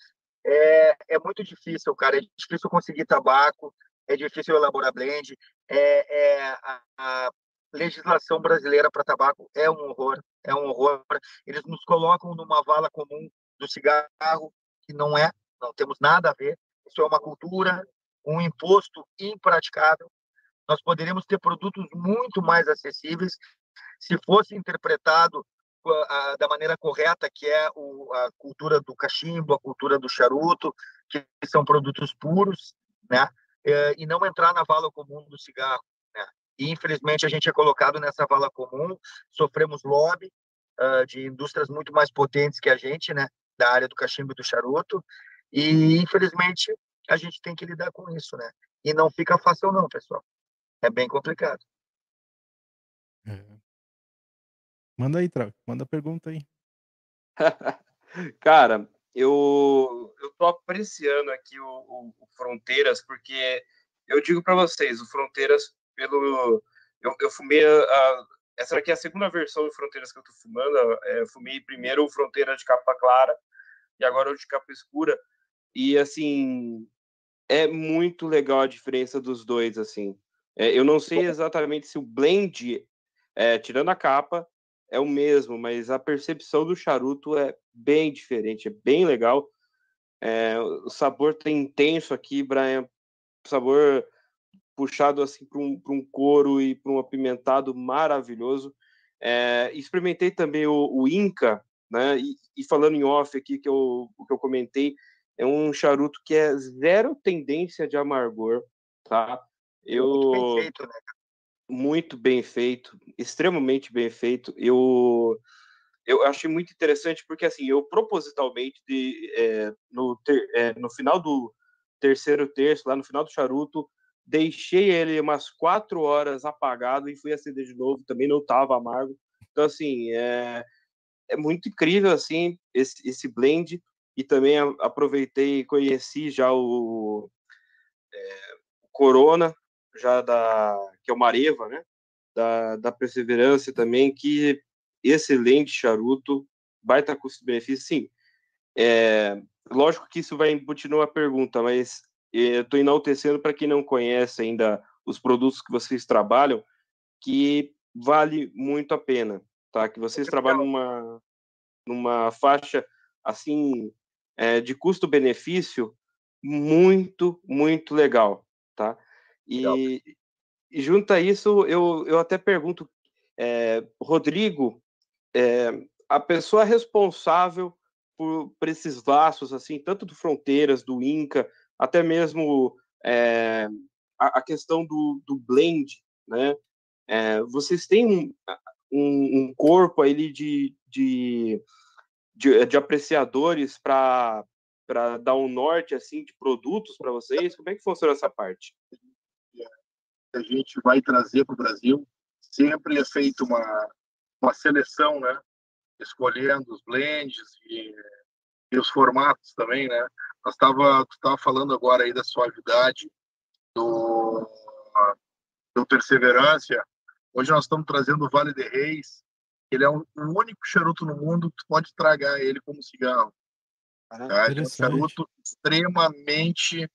É, é muito difícil, cara. É difícil conseguir tabaco, é difícil elaborar blend. É, é a, a legislação brasileira para tabaco é um horror, é um horror. Eles nos colocam numa vala comum do cigarro, que não é, não temos nada a ver. Isso é uma cultura, um imposto impraticável nós poderíamos ter produtos muito mais acessíveis se fosse interpretado da maneira correta, que é a cultura do cachimbo, a cultura do charuto, que são produtos puros, né? É, e não entrar na vala comum do cigarro. Né? E, infelizmente, a gente é colocado nessa vala comum, sofremos lobby uh, de indústrias muito mais potentes que a gente, né? da área do cachimbo e do charuto, e, infelizmente, a gente tem que lidar com isso. Né? E não fica fácil não, pessoal é bem complicado. É. Manda aí, Trau. Manda pergunta aí. Cara, eu, eu tô apreciando aqui o, o, o Fronteiras, porque eu digo para vocês, o Fronteiras, pelo. Eu, eu fumei a, a, Essa aqui é a segunda versão do Fronteiras que eu tô fumando. É, eu fumei primeiro o Fronteira de capa clara e agora o de capa escura. E assim, é muito legal a diferença dos dois, assim. É, eu não sei exatamente se o blend, é, tirando a capa, é o mesmo, mas a percepção do charuto é bem diferente, é bem legal. É, o sabor tem intenso aqui, Brian, sabor puxado assim para um, um couro e para um apimentado maravilhoso. É, experimentei também o, o Inca, né? E, e, falando em off aqui que eu, que eu comentei, é um charuto que é zero tendência de amargor, tá? Eu muito bem feito, né? Muito bem feito, extremamente bem feito. Eu eu achei muito interessante porque assim eu propositalmente de, é, no ter, é, no final do terceiro terço lá no final do charuto deixei ele umas quatro horas apagado e fui acender de novo também não estava amargo então assim é, é muito incrível assim esse, esse blend e também aproveitei e conheci já o, é, o Corona já da que é o Mareva né da, da Perseverança também que excelente charuto, baita custo-benefício, sim. É, lógico que isso vai embutir numa pergunta, mas eu estou enaltecendo para quem não conhece ainda os produtos que vocês trabalham, que vale muito a pena, tá? Que vocês trabalham numa, numa faixa assim é, de custo-benefício muito, muito legal, tá? E, e junto a isso, eu, eu até pergunto, é, Rodrigo, é, a pessoa responsável por, por, esses laços, assim, tanto do Fronteiras, do Inca, até mesmo é, a, a, questão do, do blend, né? Vocês têm um, um, um, corpo aí de, de, de, de apreciadores para para dar um norte assim de produtos para vocês? Como é que funciona essa parte? A gente vai trazer para o Brasil sempre é feita uma uma seleção, né? Escolhendo os blends e, e os formatos também, né? Nós tava, tu estava falando agora aí da suavidade do, do Perseverância. Hoje nós estamos trazendo o Vale de Reis. Ele é um, o único charuto no mundo que tu pode tragar ele como cigarro. Ah, tá? É um charuto extremamente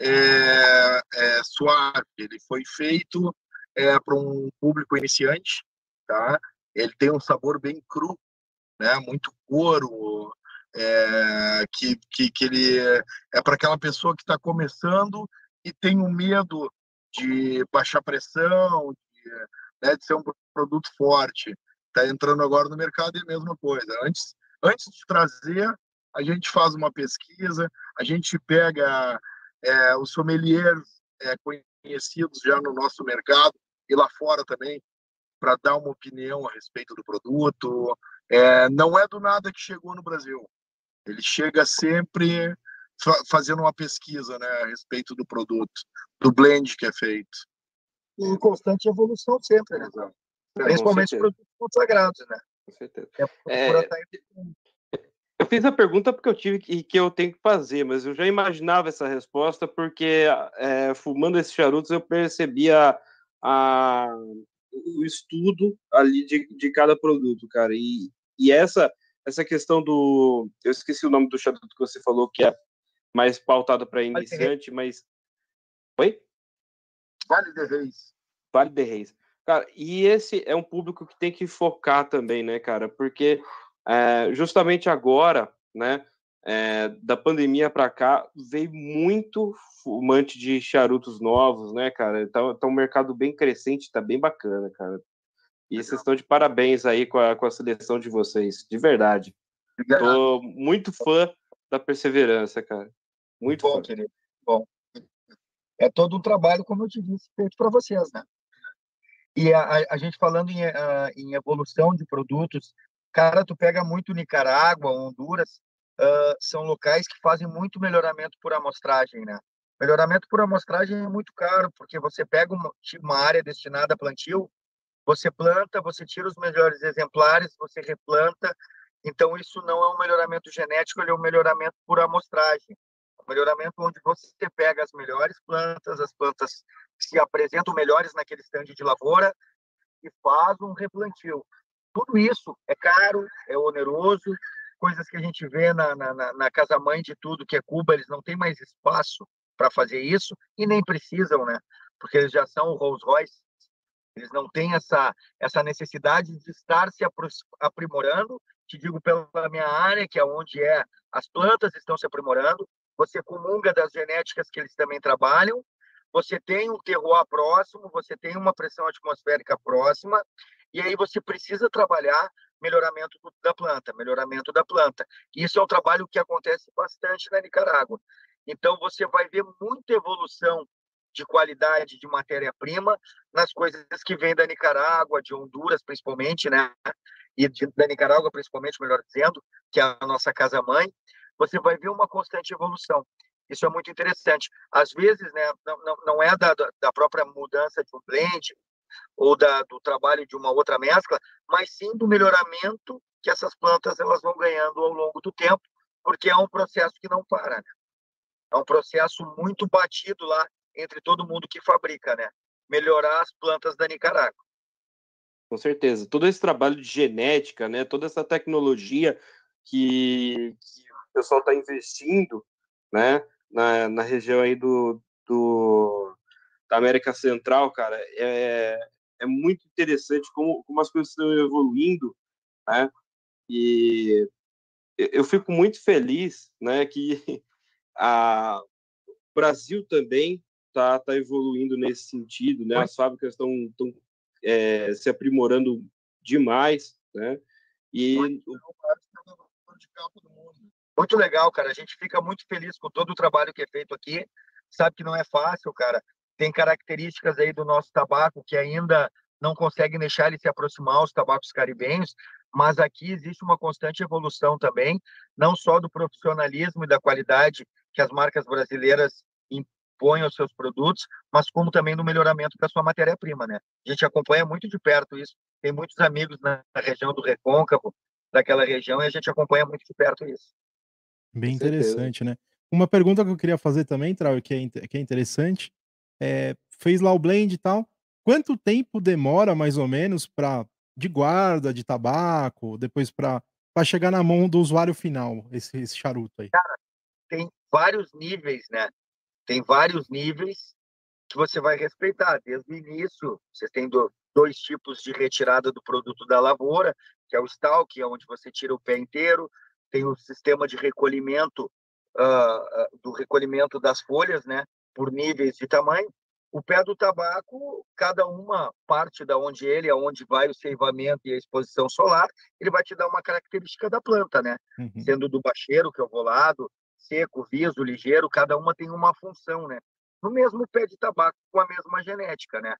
é, é, suave. Ele foi feito é, para um público iniciante, tá? ele tem um sabor bem cru, né? Muito couro, é, que, que, que ele é, é para aquela pessoa que está começando e tem um medo de baixar pressão, de, né, de ser um produto forte. Está entrando agora no mercado e é a mesma coisa. Antes, antes de trazer, a gente faz uma pesquisa, a gente pega é, os sommeliers é, conhecidos já no nosso mercado e lá fora também, para dar uma opinião a respeito do produto. É, não é do nada que chegou no Brasil. Ele chega sempre fazendo uma pesquisa né, a respeito do produto, do blend que é feito. E em constante evolução sempre, né? Principalmente produtos consagrados, né? Com certeza. É, é, fiz a pergunta porque eu tive que, que eu tenho que fazer, mas eu já imaginava essa resposta porque é, fumando esses charutos eu percebia a, o estudo ali de, de cada produto, cara. E, e essa essa questão do. Eu esqueci o nome do charuto que você falou, que é mais pautado para iniciante, mas. Oi? Vale de Reis. Vale de Reis. Cara, e esse é um público que tem que focar também, né, cara? Porque é, justamente agora, né, é, da pandemia para cá, veio muito fumante de charutos novos, né, cara? Tá, tá um mercado bem crescente, tá bem bacana, cara. E vocês estão de parabéns aí com a, com a seleção de vocês, de verdade. Obrigado. Tô muito fã da perseverança, cara. Muito bom, fã. querido. Bom. É todo um trabalho, como eu te disse, feito para vocês, né? E a, a, a gente falando em, a, em evolução de produtos, cara, tu pega muito Nicarágua, Honduras, uh, são locais que fazem muito melhoramento por amostragem, né? Melhoramento por amostragem é muito caro, porque você pega uma, uma área destinada a plantio, você planta, você tira os melhores exemplares, você replanta. Então, isso não é um melhoramento genético, ele é um melhoramento por amostragem. Um melhoramento onde você pega as melhores plantas, as plantas que se apresentam melhores naquele estande de lavoura e faz um replantio. Tudo isso é caro, é oneroso, coisas que a gente vê na, na, na casa-mãe de tudo, que é Cuba, eles não têm mais espaço para fazer isso e nem precisam, né? Porque eles já são o Rolls Royce, eles não têm essa, essa necessidade de estar se aprimorando. Te digo pela minha área, que é onde é as plantas estão se aprimorando. Você comunga das genéticas que eles também trabalham. Você tem um terroir próximo, você tem uma pressão atmosférica próxima, e aí você precisa trabalhar melhoramento da planta, melhoramento da planta. Isso é um trabalho que acontece bastante na Nicarágua. Então, você vai ver muita evolução de qualidade de matéria-prima nas coisas que vêm da Nicarágua, de Honduras principalmente, né? E de, da Nicarágua principalmente, melhor dizendo, que é a nossa casa-mãe, você vai ver uma constante evolução. Isso é muito interessante. Às vezes, né, não, não, não é da, da própria mudança de um blend ou da, do trabalho de uma outra mescla, mas sim do melhoramento que essas plantas elas vão ganhando ao longo do tempo, porque é um processo que não para. Né? É um processo muito batido lá entre todo mundo que fabrica, né? Melhorar as plantas da Nicarágua. Com certeza. Todo esse trabalho de genética, né? Toda essa tecnologia que, que o pessoal está investindo, né? Na, na região aí do, do da América Central, cara, é, é muito interessante como, como as coisas estão evoluindo, né? E eu fico muito feliz, né, que a, o Brasil também está tá evoluindo nesse sentido, né? As fábricas estão é, se aprimorando demais, né? E muito legal, cara. A gente fica muito feliz com todo o trabalho que é feito aqui. Sabe que não é fácil, cara. Tem características aí do nosso tabaco que ainda não conseguem deixar ele se aproximar aos tabacos caribenhos, mas aqui existe uma constante evolução também, não só do profissionalismo e da qualidade que as marcas brasileiras impõem aos seus produtos, mas como também no melhoramento da sua matéria-prima, né? A gente acompanha muito de perto isso. Tem muitos amigos na região do Recôncavo, daquela região, e a gente acompanha muito de perto isso. Bem interessante, né? Uma pergunta que eu queria fazer também, Trau, que é, que é interessante, é, fez lá o blend e tal, quanto tempo demora, mais ou menos, para de guarda, de tabaco, depois para chegar na mão do usuário final, esse, esse charuto aí? Cara, tem vários níveis, né? Tem vários níveis que você vai respeitar. Desde o início, você tem do, dois tipos de retirada do produto da lavoura, que é o stalk, é onde você tira o pé inteiro, tem o sistema de recolhimento uh, do recolhimento das folhas, né, por níveis de tamanho. O pé do tabaco, cada uma parte da onde ele, aonde vai o ceivamento e a exposição solar, ele vai te dar uma característica da planta, né? Uhum. Sendo do bacheiro, que é o volado, seco, viso, ligeiro, cada uma tem uma função, né? No mesmo pé de tabaco, com a mesma genética, né?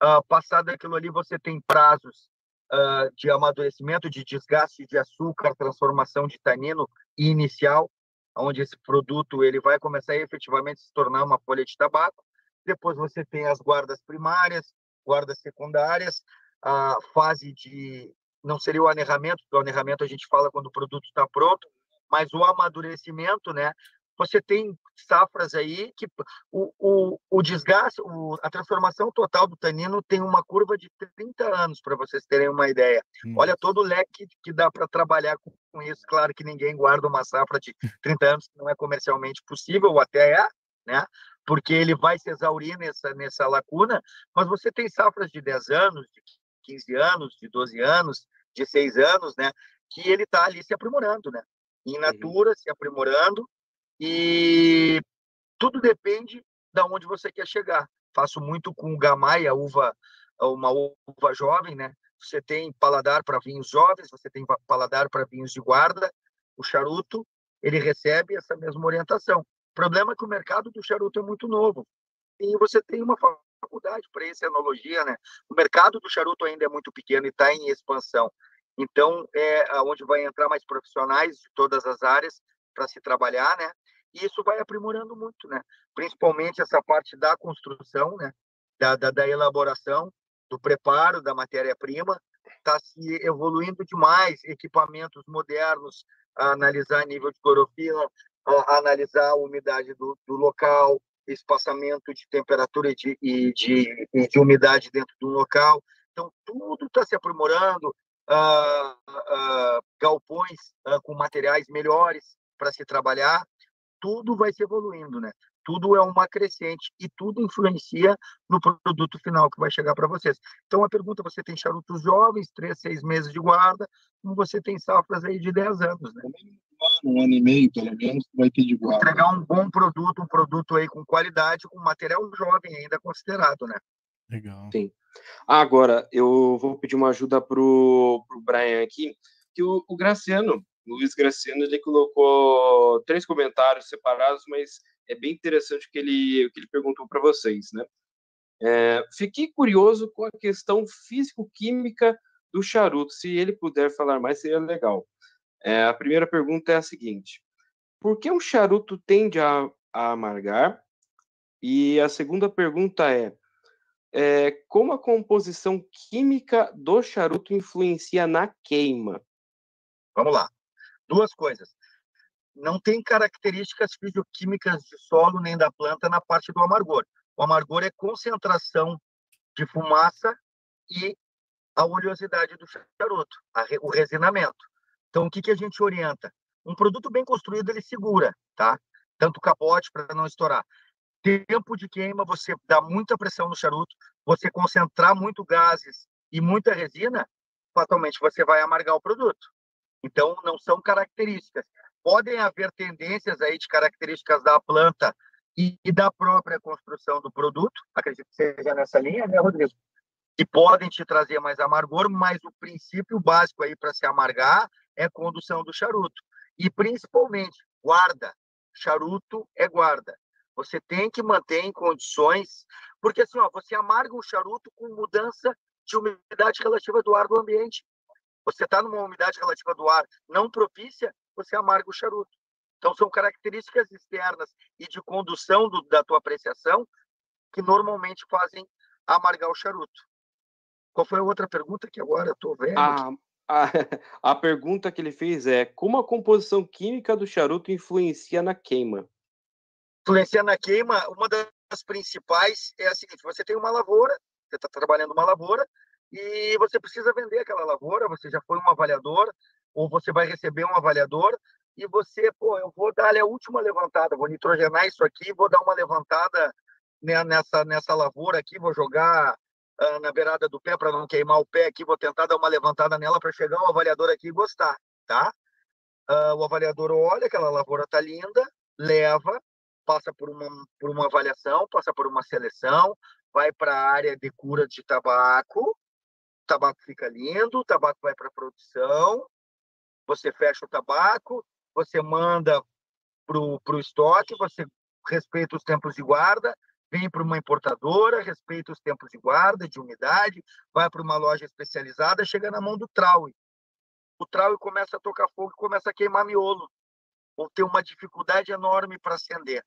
Uh, passado aquilo ali, você tem prazos uh, de amadurecimento, de desgaste de açúcar, transformação de tanino inicial, onde esse produto ele vai começar a efetivamente se tornar uma folha de tabaco. Depois você tem as guardas primárias, guardas secundárias, a fase de não seria o anerramento, o anerramento a gente fala quando o produto está pronto, mas o amadurecimento, né? Você tem safras aí que o, o, o desgaste, o, a transformação total do tanino tem uma curva de 30 anos, para vocês terem uma ideia. Hum. Olha todo o leque que dá para trabalhar com, com, isso. Claro que ninguém guarda uma safra de 30 anos, que não é comercialmente possível, ou até é, né? Porque ele vai se exaurir nessa, nessa lacuna, mas você tem safras de 10 anos, de 15 anos, de 12 anos, de 6 anos, né? Que ele está ali se aprimorando, né? in natura, uhum. se aprimorando, e tudo depende da de onde você quer chegar. Faço muito com gamay, a uva, uma uva jovem, né? Você tem paladar para vinhos jovens, você tem paladar para vinhos de guarda. O charuto, ele recebe essa mesma orientação. O problema é que o mercado do charuto é muito novo. E você tem uma faculdade para essa enologia, né? O mercado do charuto ainda é muito pequeno e está em expansão. Então, é onde vai entrar mais profissionais de todas as áreas para se trabalhar, né? E isso vai aprimorando muito, né? Principalmente essa parte da construção, né? Da, da, da elaboração, do preparo da matéria-prima, está se evoluindo demais. Equipamentos modernos, analisar nível de clorofila, analisar a umidade do, do local, espaçamento de temperatura e de, e de, e de umidade dentro do local. Então, tudo está se aprimorando, uh, uh, galpões uh, com materiais melhores para se trabalhar, tudo vai se evoluindo, né? Tudo é uma crescente e tudo influencia no produto final que vai chegar para vocês. Então, a pergunta: você tem charutos jovens, três, seis meses de guarda, como você tem safras aí de 10 anos, né? Um ano e meio, pelo menos, vai ter de guarda. Entregar um bom produto, um produto aí com qualidade, com material jovem ainda considerado, né? Legal. Sim. Agora, eu vou pedir uma ajuda pro, pro Brian aqui, que o, o Graciano, Luiz Graciano, ele colocou três comentários separados, mas é bem interessante o que ele, o que ele perguntou para vocês, né? É, fiquei curioso com a questão físico-química do charuto. Se ele puder falar mais, seria legal. É, a primeira pergunta é a seguinte: por que um charuto tende a, a amargar? E a segunda pergunta é, é, como a composição química do charuto influencia na queima? Vamos lá. Duas coisas. Não tem características fisioquímicas de solo nem da planta na parte do amargor. O amargor é concentração de fumaça e a oleosidade do charuto, o resinamento. Então, o que, que a gente orienta? Um produto bem construído, ele segura, tá? Tanto capote para não estourar. Tempo de queima, você dá muita pressão no charuto, você concentrar muito gases e muita resina, fatalmente você vai amargar o produto. Então, não são características. Podem haver tendências aí de características da planta e, e da própria construção do produto, acredito que seja nessa linha, né, Rodrigo? Que podem te trazer mais amargor, mas o princípio básico aí para se amargar é condução do charuto. E principalmente, guarda. Charuto é guarda. Você tem que manter em condições, porque assim, ó, você amarga o charuto com mudança de umidade relativa do ar do ambiente. Você está numa umidade relativa do ar não propícia, você amarga o charuto. Então, são características externas e de condução do, da tua apreciação que normalmente fazem amargar o charuto. Qual foi a outra pergunta que agora estou vendo? A, a, a, pergunta que ele fez é: como a composição química do charuto influencia na queima? Influencia na queima, uma das principais é a seguinte: você tem uma lavoura, você está trabalhando uma lavoura, e você precisa vender aquela lavoura, você já foi um avaliador, ou você vai receber um avaliador, e você, pô, eu vou dar a última levantada, vou nitrogenar isso aqui, vou dar uma levantada nessa, nessa lavoura aqui, vou jogar uh, na beirada do pé para não queimar o pé aqui, vou tentar dar uma levantada nela para chegar o avaliador aqui e gostar, tá? Uh, o avaliador olha, aquela lavoura tá linda, leva, passa por uma, por uma avaliação, passa por uma seleção, vai para a área de cura de tabaco, tabaco fica lindo, o tabaco vai para produção, você fecha o tabaco, você manda para o estoque, você respeita os tempos de guarda, vem para uma importadora, respeita os tempos de guarda, de umidade, vai para uma loja especializada, chega na mão do traue. O traue começa a tocar fogo e começa a queimar miolo, ou ter uma dificuldade enorme para acender.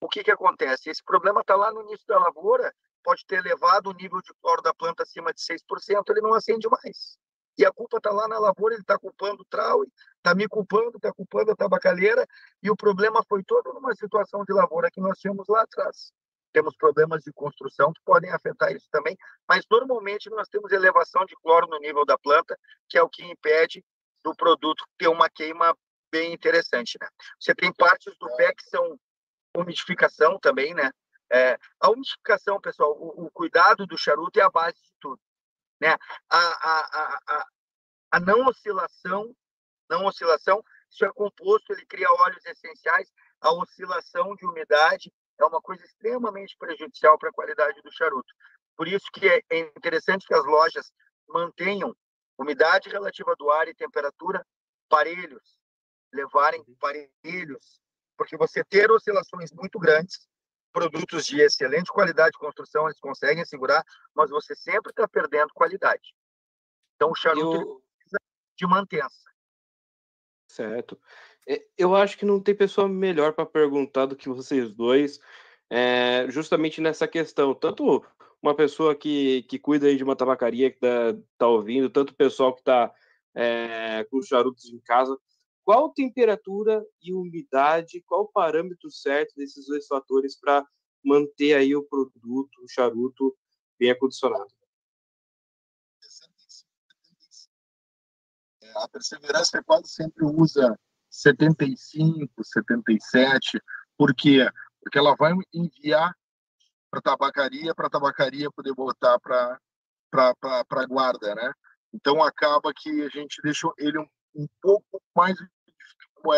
O que, que acontece? Esse problema está lá no início da lavoura, pode ter elevado o nível de cloro da planta acima de 6%, ele não acende mais. E a culpa está lá na lavoura, ele está culpando o traue, está me culpando, está culpando a tabacaleira, e o problema foi todo numa situação de lavoura que nós tínhamos lá atrás. Temos problemas de construção que podem afetar isso também, mas normalmente nós temos elevação de cloro no nível da planta, que é o que impede do produto ter uma queima bem interessante, né? Você tem partes do pé que são umidificação também, né? É, a umidificação, pessoal, o, o, cuidado do charuto é a base de tudo. Né? A, a, a, a não oscilação, não oscilação, isso é composto, ele cria óleos essenciais, a oscilação de umidade é uma coisa extremamente prejudicial para a qualidade do charuto. Por isso que é, é interessante que as lojas mantenham umidade relativa do ar e temperatura parelhos, levarem parelhos, porque você ter oscilações muito grandes produtos de excelente qualidade de construção, eles conseguem segurar, mas você sempre está perdendo qualidade. Então, o charuto eu... precisa de mantença. Certo. É, eu acho que não tem pessoa melhor para perguntar do que vocês dois, é, justamente nessa questão. Tanto uma pessoa que, que cuida de uma tabacaria que está tá ouvindo, tanto o pessoal que está é, com charutos em casa, qual temperatura e umidade, qual o parâmetro certo desses dois fatores para manter aí o produto, o charuto, bem acondicionado? É, a perseverança quase sempre usa 75, 77, por quê? Porque ela vai enviar para tabacaria, para tabacaria poder botar para para guarda, né? Então acaba que a gente deixa ele um, um pouco mais é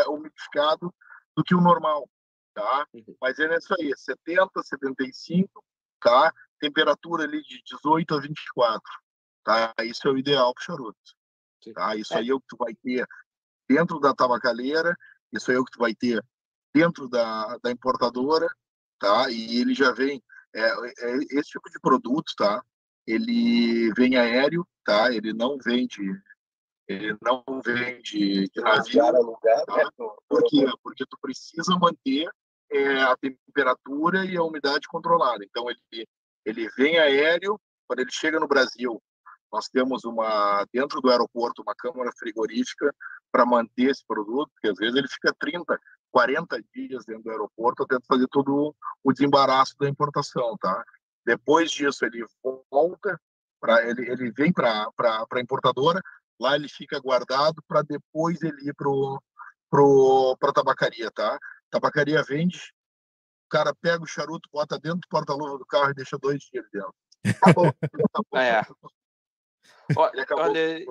umidificado do que o normal, tá? Uhum. Mas é isso aí, 70, 75, tá? Temperatura ali de 18 a 24, tá? Isso é o ideal para charuto, tá? Isso é. aí é o que tu vai ter dentro da tabacaleira, isso aí é o que tu vai ter dentro da, da importadora, tá? E ele já vem é, é, esse tipo de produto, tá? Ele vem aéreo, tá? Ele não vende ele não vende de navio, alugado, tá? Por quê? Porque tu precisa manter é, a temperatura e a umidade controlada. Então ele ele vem aéreo, quando ele chega no Brasil, nós temos uma dentro do aeroporto uma câmara frigorífica para manter esse produto, porque às vezes ele fica 30, 40 dias dentro do aeroporto até fazer todo o desembaraço da importação, tá? Depois disso ele volta para ele ele vem para para importadora, lá ele fica guardado para depois ele ir pro pro para tabacaria, tá? Tabacaria vende, o cara pega o charuto, bota dentro do porta-luva do carro e deixa dois dias dentro. Acabou. acabou. É. Ele acabou. Olha,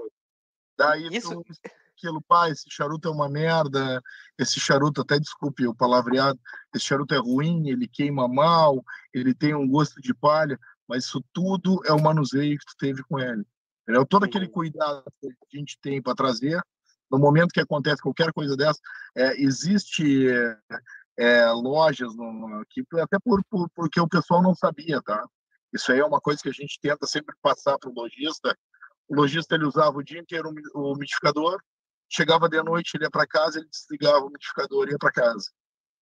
Daí Isso- tu, aquilo, pai, esse charuto é uma merda, esse charuto, até desculpe o palavreado, esse charuto é ruim, ele queima mal, ele tem um gosto de palha, mas isso tudo é o manuseio que tu teve com ele. Entendeu? Todo aquele Uhum. cuidado que a gente tem para trazer, no momento que acontece qualquer coisa dessa, é, existe é, é, lojas no, que até por, por, porque o pessoal não sabia, tá? Isso aí é uma coisa que a gente tenta sempre passar para o lojista. O lojista ele usava o dia inteiro o umi- o umidificador, chegava de noite, ele ia para casa, ele desligava o umidificador e ia para casa.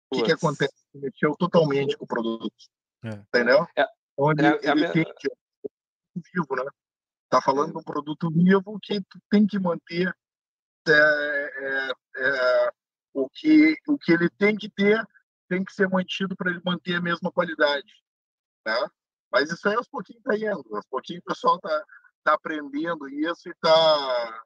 O que, que acontece? Mexeu totalmente com o produto. É. Entendeu? É, Então ele, é- é ele minha- tem vivo, né? Tá falando de um produto vivo que tu tem que manter é, é, é, o que o que ele tem que ter tem que ser mantido para ele manter a mesma qualidade, né? Mas isso aí aos pouquinhos tá indo, aos pouquinhos o pessoal tá tá aprendendo isso e tá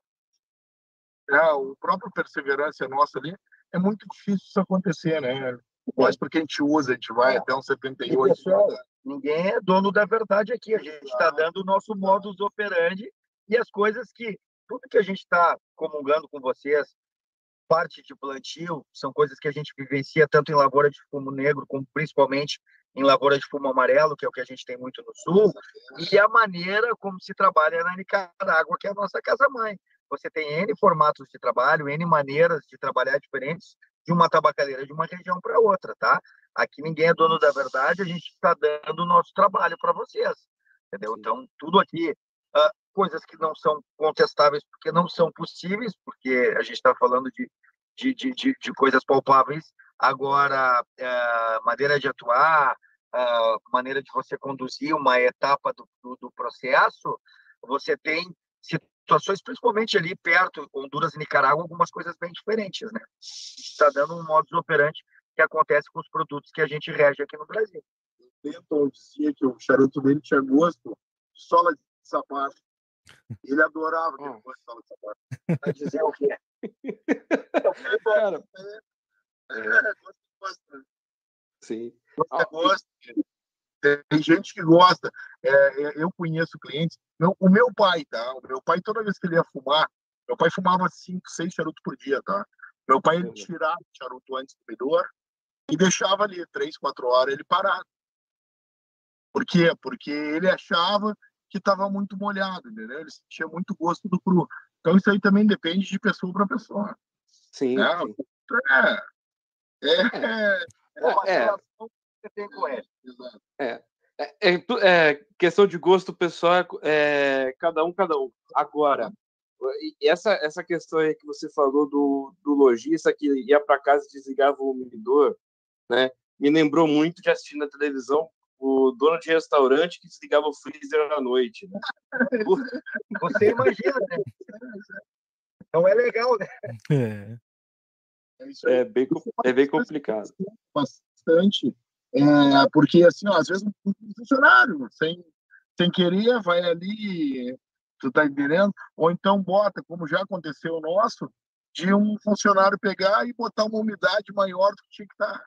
é, o próprio perseverança nossa ali é muito difícil isso acontecer, né? Mas porque a gente usa, a gente vai até um 78. E, pessoal, ninguém é dono da verdade aqui. A gente está dando o nosso modus operandi e as coisas que tudo que a gente está comungando com vocês, parte de plantio, são coisas que a gente vivencia tanto em lavoura de fumo negro, como principalmente em lavoura de fumo amarelo, que é o que a gente tem muito no sul, e a maneira como se trabalha na Nicarágua, que é a nossa casa-mãe. Você tem N formatos de trabalho, N maneiras de trabalhar diferentes de uma tabacaleira de uma região para outra, tá? Aqui ninguém é dono da verdade, a gente está dando o nosso trabalho para vocês, entendeu? Então, tudo aqui, ah, coisas que não são contestáveis porque não são possíveis, porque a gente está falando de, de, de, de, de coisas palpáveis, agora, ah, maneira de atuar, ah, maneira de você conduzir uma etapa do, do, do processo, você tem situações, principalmente ali perto, Honduras e Nicarágua, algumas coisas bem diferentes, né? Está dando um modus operandi que acontece com os produtos que a gente rege aqui no Brasil. Benton dizia que o charuto dele tinha gosto de sola de sapato. Ele adorava aquele Hum. de sola de sapato. Para dizer o quê? Cara, É, gosto de gosto. sim. Gosto é Ah, gosto. Tem gente que gosta. É, é, eu conheço clientes. Meu- o meu pai, tá? O meu pai, toda vez que ele ia fumar, meu pai fumava cinco, seis charutos por dia, tá? Meu pai, ele tirava o charuto antes do medor e deixava ali três, quatro horas ele parado. Por quê? Porque ele achava que estava muito molhado, entendeu? Ele sentia muito gosto do cru. Então isso aí também depende de pessoa para pessoa. Sim, Não. sim. É, é, É É. você tem com ele. exato. É, é, é, questão de gosto pessoal é, é cada um, cada um. Agora, essa, essa questão aí que você falou do, do lojista que ia para casa e desligava o medidor, né? Me lembrou muito de assistir na televisão o dono de restaurante que desligava o freezer à noite. Né? Você imagina, né? Não é legal, né? É. É. É bem, é bem complicado. bastante, é, porque assim, ó, às vezes um funcionário, sem, sem querer, vai ali, tu tá entendendo? Ou então bota, como já aconteceu o nosso, de um funcionário pegar e botar uma umidade maior do que tinha que estar,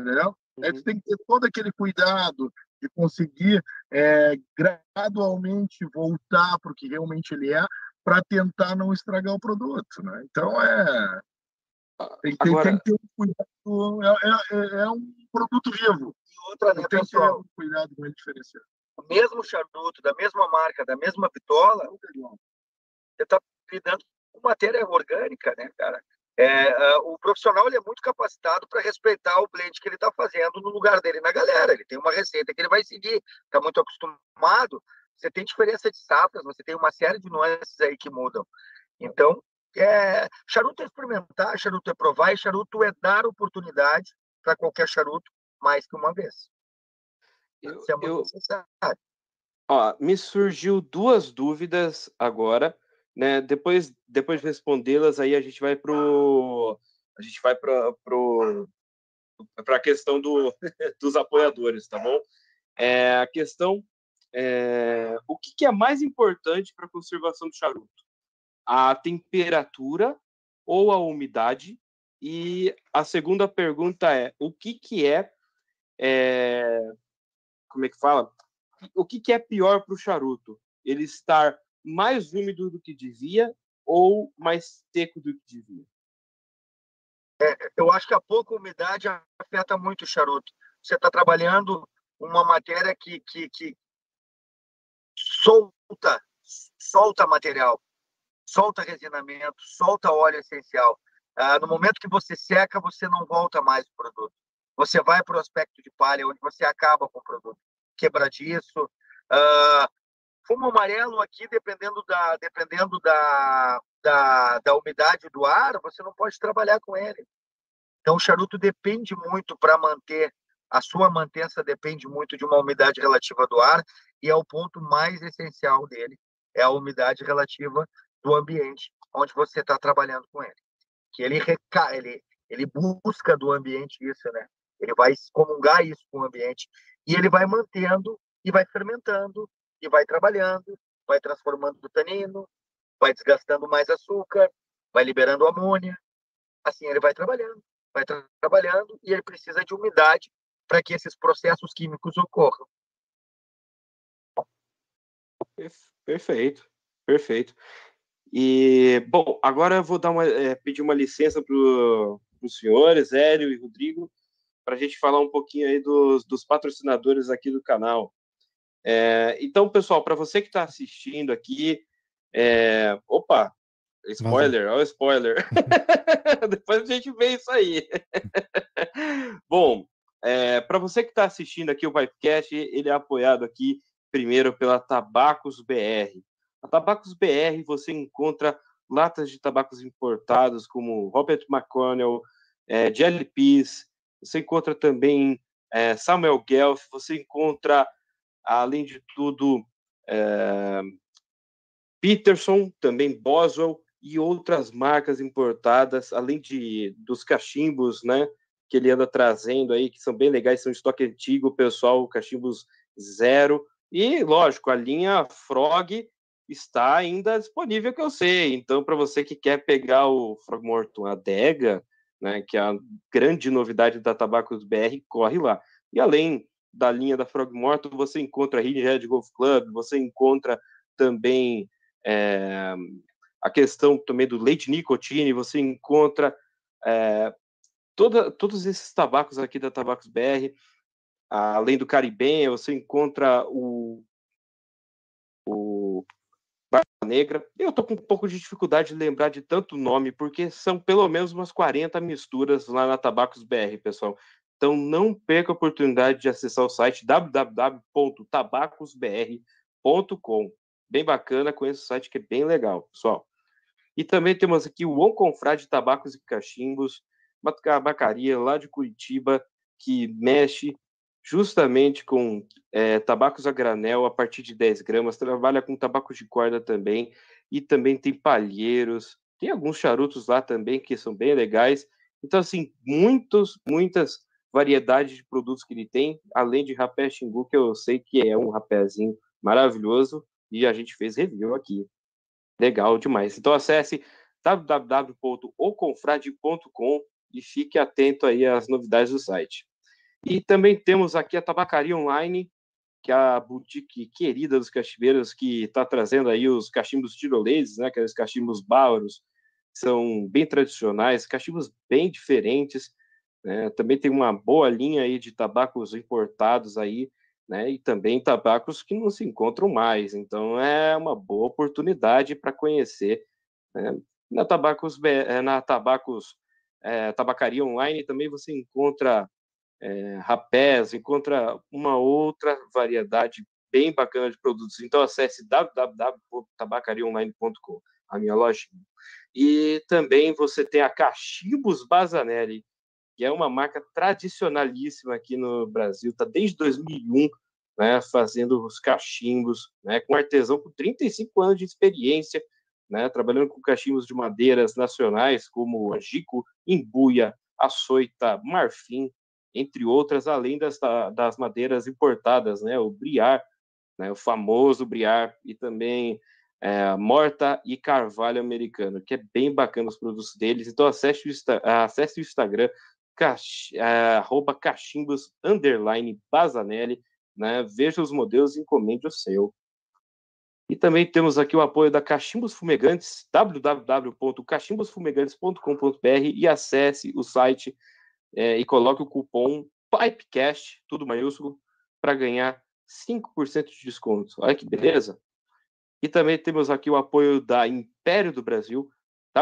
entendeu? Aí tu tem que ter todo aquele cuidado de conseguir é, gradualmente voltar para o que realmente ele é, para tentar não estragar o produto, né? Então é tem, tem- Agora- tem que ter um cuidado, é, é- é um produto vivo. E outra, né, Tem que ter um cuidado com ele diferenciado. O mesmo charuto, da mesma marca, da mesma vitola, você está lidando com matéria orgânica, né, cara? É, o profissional ele é muito capacitado para respeitar o blend que ele está fazendo no lugar dele na galera. Ele tem uma receita que ele vai seguir, está muito acostumado. Você tem diferença de safras, você tem uma série de nuances aí que mudam. Então, é, charuto é experimentar, charuto é provar, e charuto é dar oportunidade para qualquer charuto mais que uma vez. Eu, Isso é muito eu, necessário. Ó, me surgiu duas dúvidas agora né? Depois, depois de respondê-las, aí a gente vai pro a gente vai para pro para a questão do, dos apoiadores, tá bom? É, a questão é, o que, que é mais importante para a conservação do charuto? A temperatura ou a umidade? E a segunda pergunta é o que, que é, é como é que fala? O que, que é pior para o charuto? Ele estar mais úmido do que devia ou mais seco do que devia? É, eu acho que a pouca umidade afeta muito o charuto. Você está trabalhando uma matéria que, que, que solta, solta material, solta resinamento, solta óleo essencial. Ah, no momento que você seca, você não volta mais o produto. Você vai para o aspecto de palha, onde você acaba com o produto. Quebradiço, ah, Fumo amarelo aqui, dependendo da, dependendo da, da, da umidade do ar, você não pode trabalhar com ele. Então, o charuto depende muito para manter, a sua mantença depende muito de uma umidade relativa do ar, e é o ponto mais essencial dele, é a umidade relativa do ambiente onde você está trabalhando com ele. Que ele, reca... ele, ele busca do ambiente isso, né? Ele vai comungar isso com o ambiente, e ele vai mantendo e vai fermentando e vai trabalhando, vai transformando o tanino, vai desgastando mais açúcar, vai liberando amônia. Assim ele vai trabalhando, vai tra trabalhando e ele precisa de umidade para que esses processos químicos ocorram. Perfeito, perfeito. E, bom, agora eu vou dar uma, é, pedir uma licença para os senhores, Hélio e Rodrigo, para a gente falar um pouquinho aí dos, dos patrocinadores aqui do canal. É, então, pessoal, para você que está assistindo aqui, é... opa, spoiler, olha o spoiler. Depois a gente vê isso aí. Bom, é, para você que está assistindo aqui o Pipecast, ele é apoiado aqui primeiro pela Tabacos BR. A Tabacos BR você encontra latas de tabacos importados como Robert McConnell, é, Jelly Peas, você encontra também é, Samuel Guelph, você encontra além de tudo, é, Peterson, também Boswell e outras marcas importadas, além de dos cachimbos, né, que ele anda trazendo aí, que são bem legais, são estoque antigo, pessoal, cachimbos zero. E, lógico, a linha Frog está ainda disponível, que eu sei. Então, para você que quer pegar o Frogmorton Adega, né, que é a grande novidade da Tabacos BR, corre lá. E além da linha da Frogmorton, você encontra a Red Golf Club, você encontra também é, a questão também do leite nicotine, você encontra é, toda, todos esses tabacos aqui da Tabacos BR, além do Caribenha, você encontra o, o Barba Negra. Eu tô com um pouco de dificuldade de lembrar de tanto nome, porque são pelo menos umas 40 misturas lá na Tabacos BR, pessoal. Então, não perca a oportunidade de acessar o site www.tabacosbr.com. Bem bacana, conheça o site que é bem legal, pessoal. E também temos aqui o On Confrade Tabacos e Cachimbos, uma tabacaria lá de Curitiba, que mexe justamente com é, tabacos a granel a partir de 10 gramas, trabalha com tabacos de corda também, e também tem palheiros, tem alguns charutos lá também que são bem legais. Então, assim, muitos, muitas variedade de produtos que ele tem, além de rapé Xingu, que eu sei que é um rapézinho maravilhoso, e a gente fez review aqui. Legal demais. Então acesse www.oconfrade.com e fique atento aí às novidades do site. E também temos aqui a Tabacaria Online, que é a boutique querida dos cachimbeiros, que está trazendo aí os cachimbos tiroleses, né, aqueles cachimbos bávaros, são bem tradicionais, cachimbos bem diferentes, né? Também tem uma boa linha aí de tabacos importados aí, né? E também tabacos que não se encontram mais. Então é uma boa oportunidade para conhecer né? Na Tabacos, é, na Tabacos é, Tabacaria Online também você encontra é, rapés, encontra uma outra variedade bem bacana de produtos. Então acesse www.tabacariaonline.com, a minha loja. E também você tem a Cachimbos Bazanelli, que é uma marca tradicionalíssima aqui no Brasil, está desde 2001 né, fazendo os cachimbos, né, com artesão com 35 anos de experiência, né, trabalhando com cachimbos de madeiras nacionais como angico, embuia, açoita, marfim, entre outras, além das, das madeiras importadas, né, o briar, né, o famoso briar, e também é, morta e carvalho americano, que é bem bacana os produtos deles. Então acesse o, acesse o Instagram, é, arroba cachimbos, underline, Bazanelli, né? Veja os modelos e encomende o seu. E também temos aqui o apoio da Cachimbos Fumegantes, www.cachimbosfumegantes.com.br e acesse o site é, e coloque o cupom PIPECAST, tudo maiúsculo, para ganhar 5% de desconto. Olha que beleza! E também temos aqui o apoio da Império do Brasil,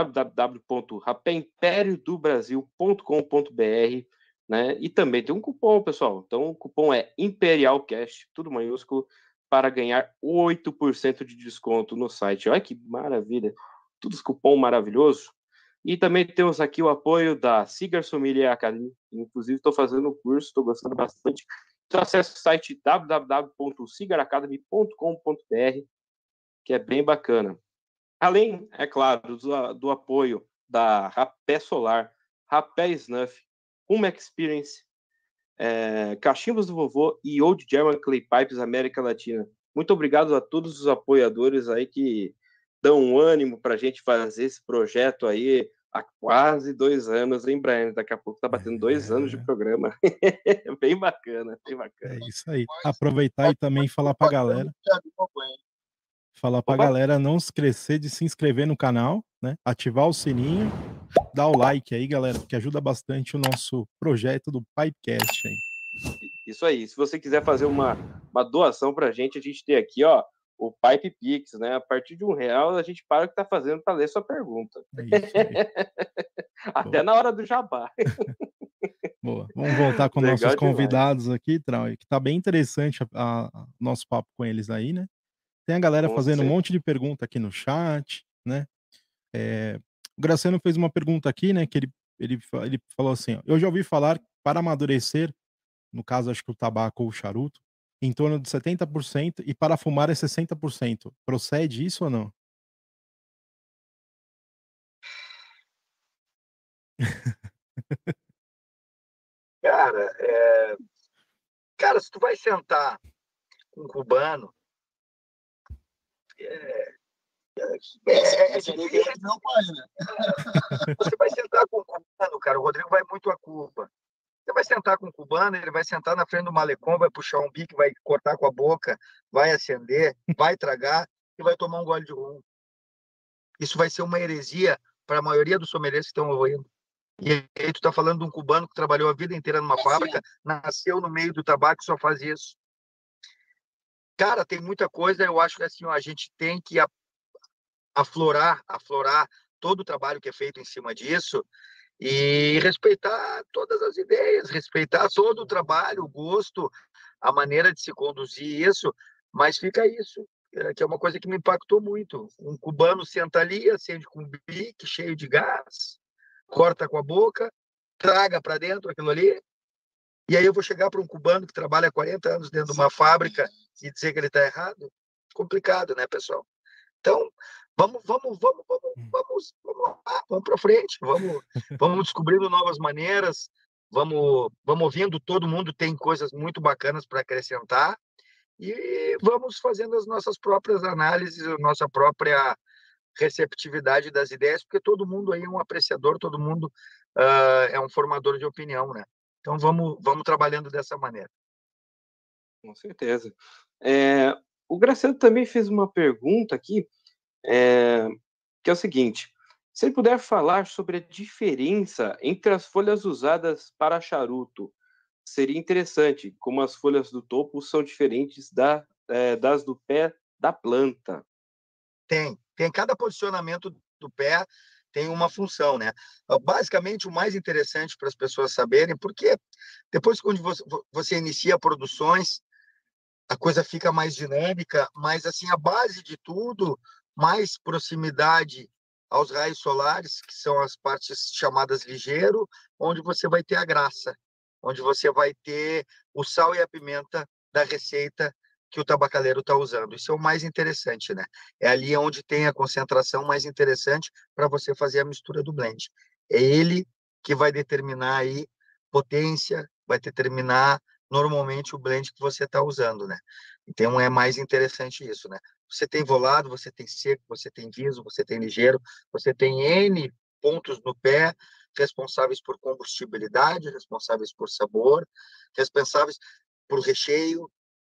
www.rapempériodobrasil.com.br né? E também tem um cupom, pessoal. Então, o cupom é ImperialCash, tudo maiúsculo, para ganhar 8% de desconto no site. Olha que maravilha! Tudo cupom maravilhoso. E também temos aqui o apoio da Cigar Sommelier Academy. Inclusive, estou fazendo o curso, estou gostando bastante. Então, acesse o site www.cigaracademy.com.br, que é bem bacana. Além, é claro, do, do apoio da Rapé Solar, Rapé Snuff, Home Experience, é, Cachimbos do Vovô e Old German Clay Pipes América Latina. Muito obrigado a todos os apoiadores aí que dão um ânimo para a gente fazer esse projeto aí há quase dois anos, hein, Brian? Daqui a pouco tá batendo dois é... anos de programa. bem bacana, bem bacana. É isso aí. Aproveitar e também falar para a galera. Falar para a galera não esquecer de se inscrever no canal, né? Ativar o sininho dá o like aí, galera, que ajuda bastante o nosso projeto do Pipecast aí. Isso aí. Se você quiser fazer uma, uma doação pra gente, a gente tem aqui, ó, o Pipe Pix, né? A partir de um real, a gente para o que tá fazendo para ler sua pergunta. É Até na hora do jabá. Boa. Vamos voltar com Legal nossos convidados demais. aqui, Trau, que tá bem interessante a, a, nosso papo com eles aí, né? Tem a galera com fazendo um monte de pergunta aqui no chat, né? É, o Graciano fez uma pergunta aqui, né? Que ele, ele, ele falou assim: ó, Eu já ouvi falar para amadurecer, no caso, acho que o tabaco ou o charuto, em torno de 70% e para fumar é 60%. Procede isso ou não? Cara, é... cara, se tu vai sentar com um cubano, é... É, é, é. Não pai, né? Você vai sentar com o cubano, cara. O Rodrigo vai muito a Cuba. Você vai sentar com o cubano, ele vai sentar na frente do malecom, vai puxar um bico, vai cortar com a boca, vai acender, vai tragar e vai tomar um gole de rum. Isso vai ser uma heresia para a maioria dos sommeliers que estão ouvindo. E aí tu está falando de um cubano que trabalhou a vida inteira numa fábrica, nasceu no meio do tabaco e só faz isso. Cara, tem muita coisa, eu acho que assim, a gente tem que aflorar, aflorar todo o trabalho que é feito em cima disso e respeitar todas as ideias, respeitar todo o trabalho, o gosto, a maneira de se conduzir isso, mas fica isso, é, que é uma coisa que me impactou muito. Um cubano senta ali, acende com um bique cheio de gás, corta com a boca, traga para dentro aquilo ali, e aí eu vou chegar para um cubano que trabalha 40 anos dentro de uma fábrica e dizer que ele está errado? Complicado, né, pessoal? Então, vamos, vamos, vamos, vamos, hum. vamos, vamos, vamos para frente, vamos, vamos descobrindo novas maneiras, vamos, vamos ouvindo, todo mundo tem coisas muito bacanas para acrescentar e vamos fazendo as nossas próprias análises, a nossa própria receptividade das ideias, porque todo mundo aí é um apreciador, todo mundo uh, é um formador de opinião, né? Então vamos, vamos trabalhando dessa maneira. Com certeza. É, o Graciano também fez uma pergunta aqui é, que é o seguinte: se ele puder falar sobre a diferença entre as folhas usadas para charuto, seria interessante, como as folhas do topo são diferentes da, é, das do pé da planta. Tem, tem cada posicionamento do pé tem uma função, né? Basicamente, o mais interessante para as pessoas saberem, porque depois quando você, você inicia produções, a coisa fica mais dinâmica, mas assim a base de tudo, mais proximidade aos raios solares, que são as partes chamadas ligeiro, onde você vai ter a graça, onde você vai ter o sal e a pimenta da receita que o tabacaleiro está usando. Isso é o mais interessante, né? É ali onde tem a concentração mais interessante para você fazer a mistura do blend. É ele que vai determinar aí potência, vai determinar normalmente o blend que você está usando, né? Então é mais interessante isso, né? Você tem volado, você tem seco, você tem viso, você tem ligeiro, você tem N pontos no pé responsáveis por combustibilidade, responsáveis por sabor, responsáveis por recheio,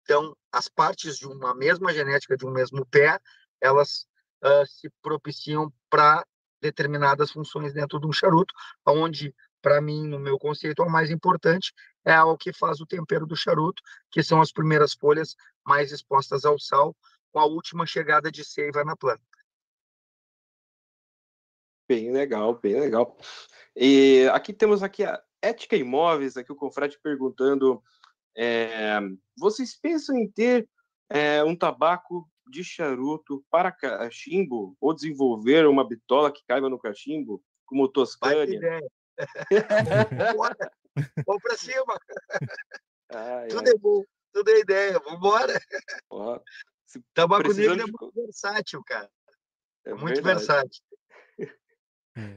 então, as partes de uma mesma genética, de um mesmo pé, elas uh, se propiciam para determinadas funções dentro de um charuto, onde, para mim, no meu conceito, o mais importante é o que faz o tempero do charuto, que são as primeiras folhas mais expostas ao sal, com a última chegada de seiva na planta. Bem legal, bem legal. E aqui temos aqui a Ética Imóveis, aqui o Confrade perguntando é, vocês pensam em ter é, um tabaco de charuto para cachimbo ou desenvolver uma bitola que caiba no cachimbo, como Toscânia? Vamos para cima! Ai, tudo ai. é bom, tudo é ideia, vamos embora! Tabaco negro de... é muito versátil, cara. É, é muito verdade. versátil.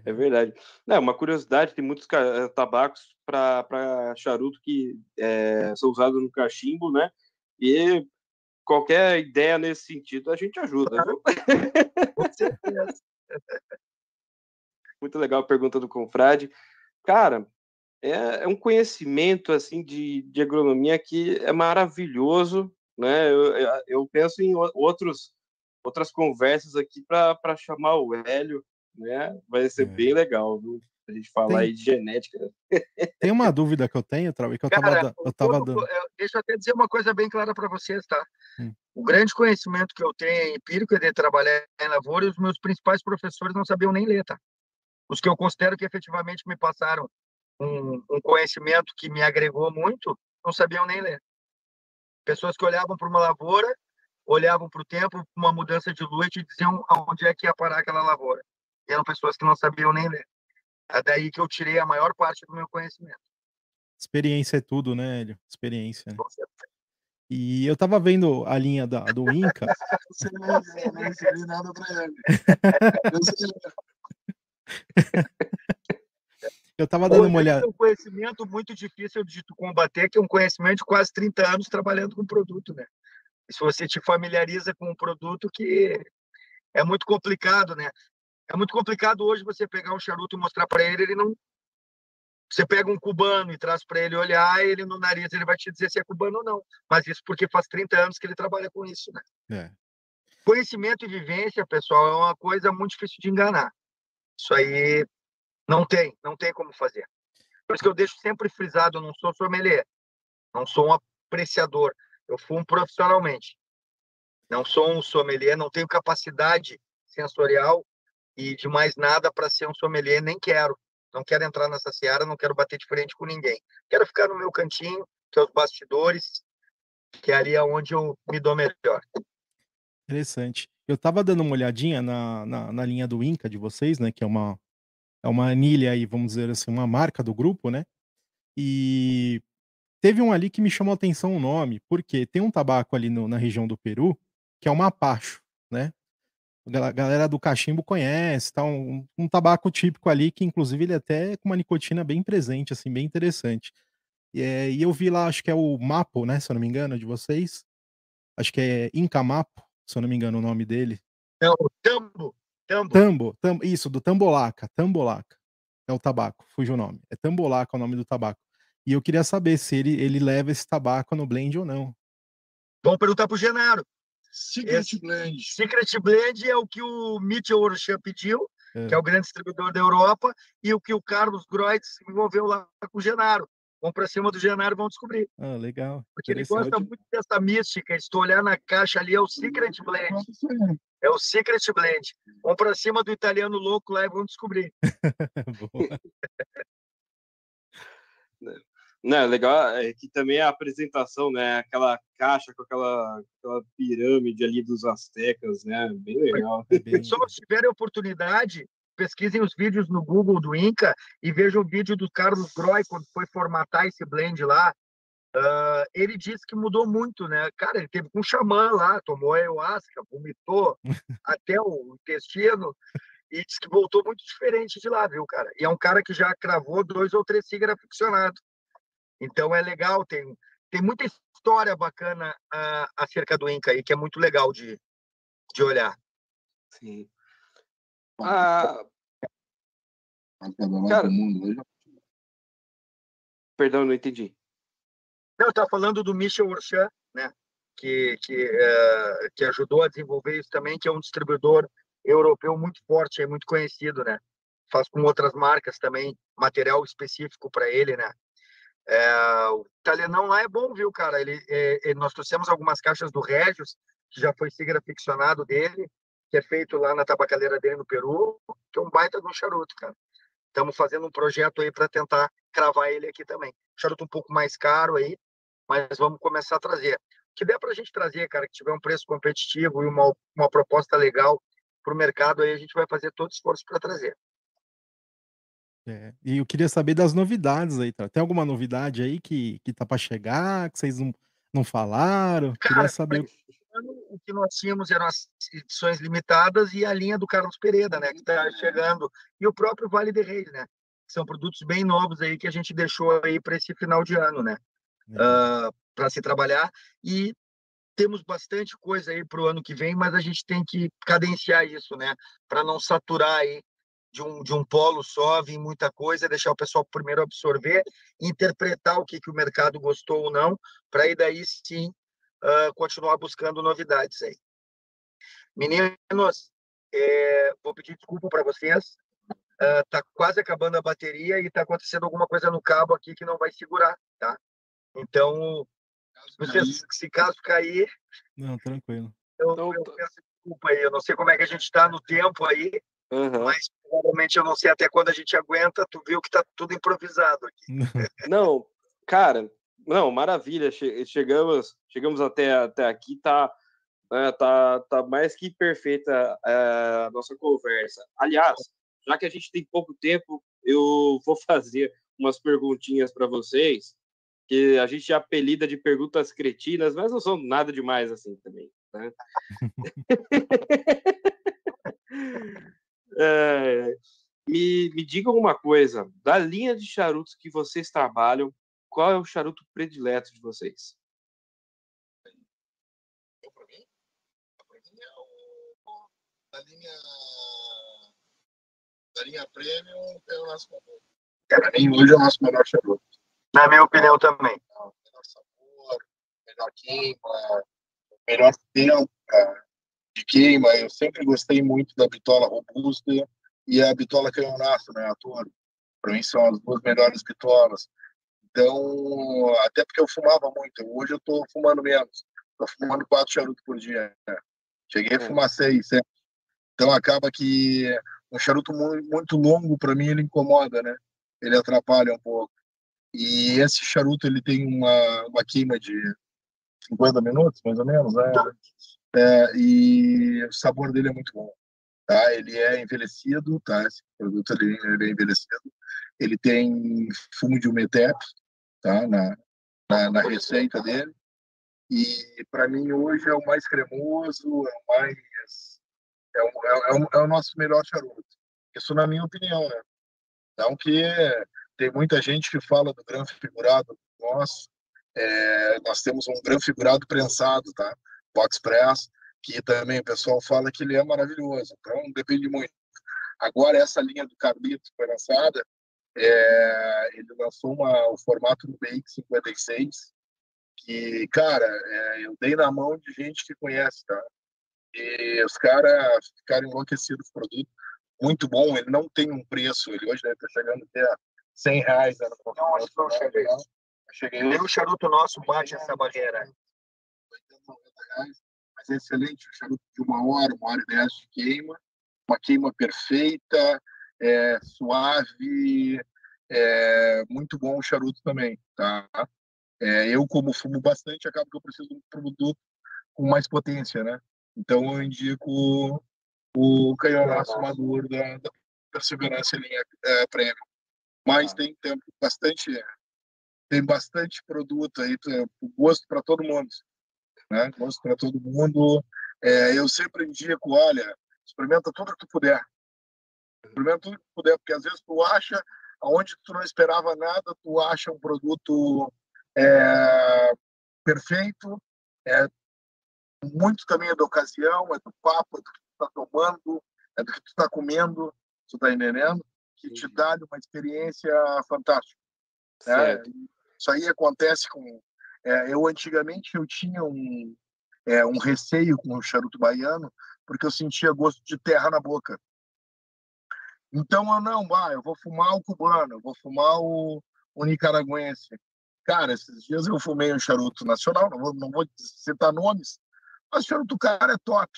É verdade. Não, uma curiosidade, tem muitos eh, tabacos para charuto que é, são usados no cachimbo, né? E qualquer ideia nesse sentido a gente ajuda. Claro. Com certeza. Muito legal a pergunta do Confrade. Cara, é, é um conhecimento assim de, de agronomia que é maravilhoso, né? Eu, eu penso em outros outras conversas aqui para chamar o Hélio né? Vai ser é. bem legal, viu? A gente falar tem, aí de genética. Tem uma dúvida que eu tenho, Trau, que eu Cara, tava, eu tava dando. Deixa eu até dizer uma coisa bem clara para vocês, tá? Hum. O grande conhecimento que eu tenho empírico é de trabalhar em lavoura e os meus principais professores não sabiam nem ler, tá? Os que eu considero que efetivamente me passaram um, um conhecimento que me agregou muito, não sabiam nem ler. Pessoas que olhavam para uma lavoura, olhavam para o tempo, uma mudança de lua e diziam aonde é que ia parar aquela lavoura eram pessoas que não sabiam nem ler. É daí que eu tirei a maior parte do meu conhecimento. Experiência é tudo, né, Hélio? Experiência. Né? E eu tava vendo a linha da, do Inca. Você não ensinei nada pra ele. Eu tava dando uma olhada. É um conhecimento muito difícil de tu combater, que é um conhecimento de quase 30 anos trabalhando com produto, né? E se você te familiariza com um produto que é muito complicado, né? É muito complicado hoje você pegar um charuto e mostrar para ele, ele não. Você pega um cubano e traz para ele olhar, ele no nariz ele vai te dizer se é cubano ou não. Mas isso porque faz 30 anos que ele trabalha com isso, né? É. Conhecimento e vivência, pessoal, é uma coisa muito difícil de enganar. Isso aí não tem, não tem como fazer. Por isso que eu deixo sempre frisado, eu não sou sommelier, não sou um apreciador, eu fumo profissionalmente. Não sou um sommelier, não tenho capacidade sensorial e de mais nada para ser um sommelier, nem quero. Não quero entrar nessa seara, não quero bater de frente com ninguém. Quero ficar no meu cantinho, que é os bastidores, que é ali onde eu me dou melhor. Interessante. Eu estava dando uma olhadinha na, na, na, linha do Inca de vocês, né? Que é uma, é uma anilha aí, vamos dizer assim, uma marca do grupo, né? E teve um ali que me chamou a atenção o nome, porque tem um tabaco ali no, na região do Peru, que é o mapacho, né? a galera do cachimbo conhece, tá? Um, um, tabaco típico ali, que inclusive ele é até com uma nicotina bem presente, assim, bem interessante. E, é, e eu vi lá, acho que é o Mapo, né, se eu não me engano, de vocês. Acho que é Inca Mapo, se eu não me engano o nome dele. É o Tambo. Tambo. Tambo, tambo isso, do Tambolaca, Tambolaca. É o tabaco, fugiu o nome. É Tambolaca o nome do tabaco. E eu queria saber se ele, ele leva esse tabaco no blend ou não. Vamos perguntar pro Genaro. Secret Esse, Blend. Secret Blend é o que o Mitchell Orchan pediu, é. que é o grande distribuidor da Europa, e o que o Carlos Groitz envolveu lá com o Genaro. Vão para cima do Genaro vão descobrir. Ah, legal. Porque ele gosta muito dessa mística. Se tu olhar na caixa ali, é o Secret Blend. É o Secret Blend. Vão para cima do italiano louco lá e vão descobrir. Não, legal é que também a apresentação, né? Aquela caixa com aquela, aquela pirâmide ali dos astecas, né? Bem legal. Pessoal, se tiverem oportunidade, pesquisem os vídeos no Google do Inca e vejam o vídeo do Carlos Groy quando foi formatar esse blend lá. Uh, ele disse que mudou muito, né? Cara, ele teve com um xamã lá, tomou ayahuasca, vomitou até o intestino e disse que voltou muito diferente de lá, viu, cara? E é um cara que já cravou dois ou três cigarros ficcionados. Então é legal, tem, tem muita história bacana uh, acerca do Inca aí, que é muito legal de, de olhar. Sim. Ah, cara, perdão, não entendi. Não, eu estava falando do Michel Orchan, né? Que, que, uh, que ajudou a desenvolver isso também, que é um distribuidor europeu muito forte, é muito conhecido, né? Faz com outras marcas também material específico para ele, né? É, o italianão lá é bom, viu, cara? Ele, é, nós trouxemos algumas caixas do Regios, que já foi cigarro ficcionado dele, que é feito lá na tabacaleira dele no Peru, que é um baita de um charuto, cara. Estamos fazendo um projeto aí para tentar cravar ele aqui também. Charuto um pouco mais caro aí, mas vamos começar a trazer. O que der para a gente trazer, cara, que tiver um preço competitivo e uma, uma proposta legal para o mercado, aí a gente vai fazer todo esforço para trazer. É, e eu queria saber das novidades aí, tá? Tem alguma novidade aí que, que tá para chegar, que vocês não, não falaram? Cara, queria saber. O que nós tínhamos eram as edições limitadas e a linha do Carlos Pereira, né? Que está chegando. E o próprio Vale de Reis, né? São produtos bem novos aí que a gente deixou aí para esse final de ano, né? Uh, ah, para se trabalhar. E temos bastante coisa aí para o ano que vem, mas a gente tem que cadenciar isso, né? Para não saturar aí de um, de um polo só, vir muita coisa, deixar o pessoal primeiro absorver, interpretar o que, que o mercado gostou ou não, para aí daí sim uh, continuar buscando novidades aí. Meninos, é, vou pedir desculpa para vocês, uh, quase acabando a bateria e está acontecendo alguma coisa no cabo aqui que não vai segurar, tá? Então, vocês, se caso cair... Não, tranquilo. Eu, então, eu peço desculpa aí, eu não sei como é que a gente está no tempo aí, Uhum. Mas provavelmente eu não sei até quando a gente aguenta. Tu viu que tá tudo improvisado aqui. Não, cara, não, maravilha. Chegamos, chegamos até, até aqui, tá, é, tá, tá mais que perfeita é, a nossa conversa. Aliás, já que a gente tem pouco tempo, eu vou fazer umas perguntinhas para vocês, que a gente apelida de perguntas cretinas, mas não são nada demais assim também. Né? É, me, me diga alguma coisa, da linha de charutos que vocês trabalham, qual é o charuto predileto de vocês? Para mim? Para mim é o da linha da linha premium é o nosso Para mim hoje é o nosso melhor charuto. Na minha opinião também. melhor sabor, melhor queima, melhor tempo, de queima. Eu sempre gostei muito da bitola robusta e a bitola canhonaço, né, a Toro. Para mim são as duas melhores bitolas. Então, até porque eu fumava muito. Hoje eu estou fumando menos. Estou fumando quatro charutos por dia. Né? Cheguei a fumar seis, sete. Então acaba que um charuto muito longo para mim ele incomoda, né? Ele atrapalha um pouco. E esse charuto ele tem uma, uma queima de 50 minutos, mais ou menos, né? é, e o sabor dele é muito bom. Tá? Ele é envelhecido, tá? Esse produto ele, ele é envelhecido. Ele tem fumo de umetep, tá? Na, na, na receita dele. E para mim hoje é o mais cremoso, é o mais é o, é, o, é o nosso melhor charuto. Isso na minha opinião, né? Então que tem muita gente que fala do grão figurado nosso. É, nós temos um grão figurado prensado, tá? Box Press, que também o pessoal fala que ele é maravilhoso. Então, depende muito. Agora, essa linha do Carlito foi lançada, é, ele lançou uma, o formato do Bake 56, que, cara, é, eu dei na mão de gente que conhece, tá? E os caras ficaram enlouquecidos com o produto. Muito bom, ele não tem um preço, ele hoje deve estar chegando até 100 reais. Era não, acho que não cheguei. cheguei. Nem o charuto nosso bate essa barreira. 80, 90 reais. Mas é excelente. O charuto de uma hora, uma hora e dez de queima. Uma queima perfeita, é, suave. É, muito bom o charuto também, tá? É, eu, como fumo bastante, acabo que eu preciso de um produto com mais potência, né? Então, eu indico o, canhonaço maduro da, da Perseverança linha é, Premium. Mas tem, tem bastante tem bastante produto aí, gosto para todo mundo, né? Gosto para todo mundo. É, eu sempre indico, olha, experimenta tudo que tu puder. Experimenta tudo que puder, porque às vezes tu acha, aonde tu não esperava nada, tu acha um produto é, perfeito, é muito também é da ocasião, é do papo, é do que tu está tomando, é do que tu está comendo, tu está entendendo? Que te dá uma experiência fantástica. Né? Isso aí acontece com... É, eu, antigamente, eu tinha um, é, um receio com o charuto baiano, porque eu sentia gosto de terra na boca. Então, eu não, vai, eu vou fumar o cubano, eu vou fumar o, o nicaragüense. Cara, esses dias eu fumei um charuto nacional, não vou, não vou citar nomes, mas o charuto cara é top.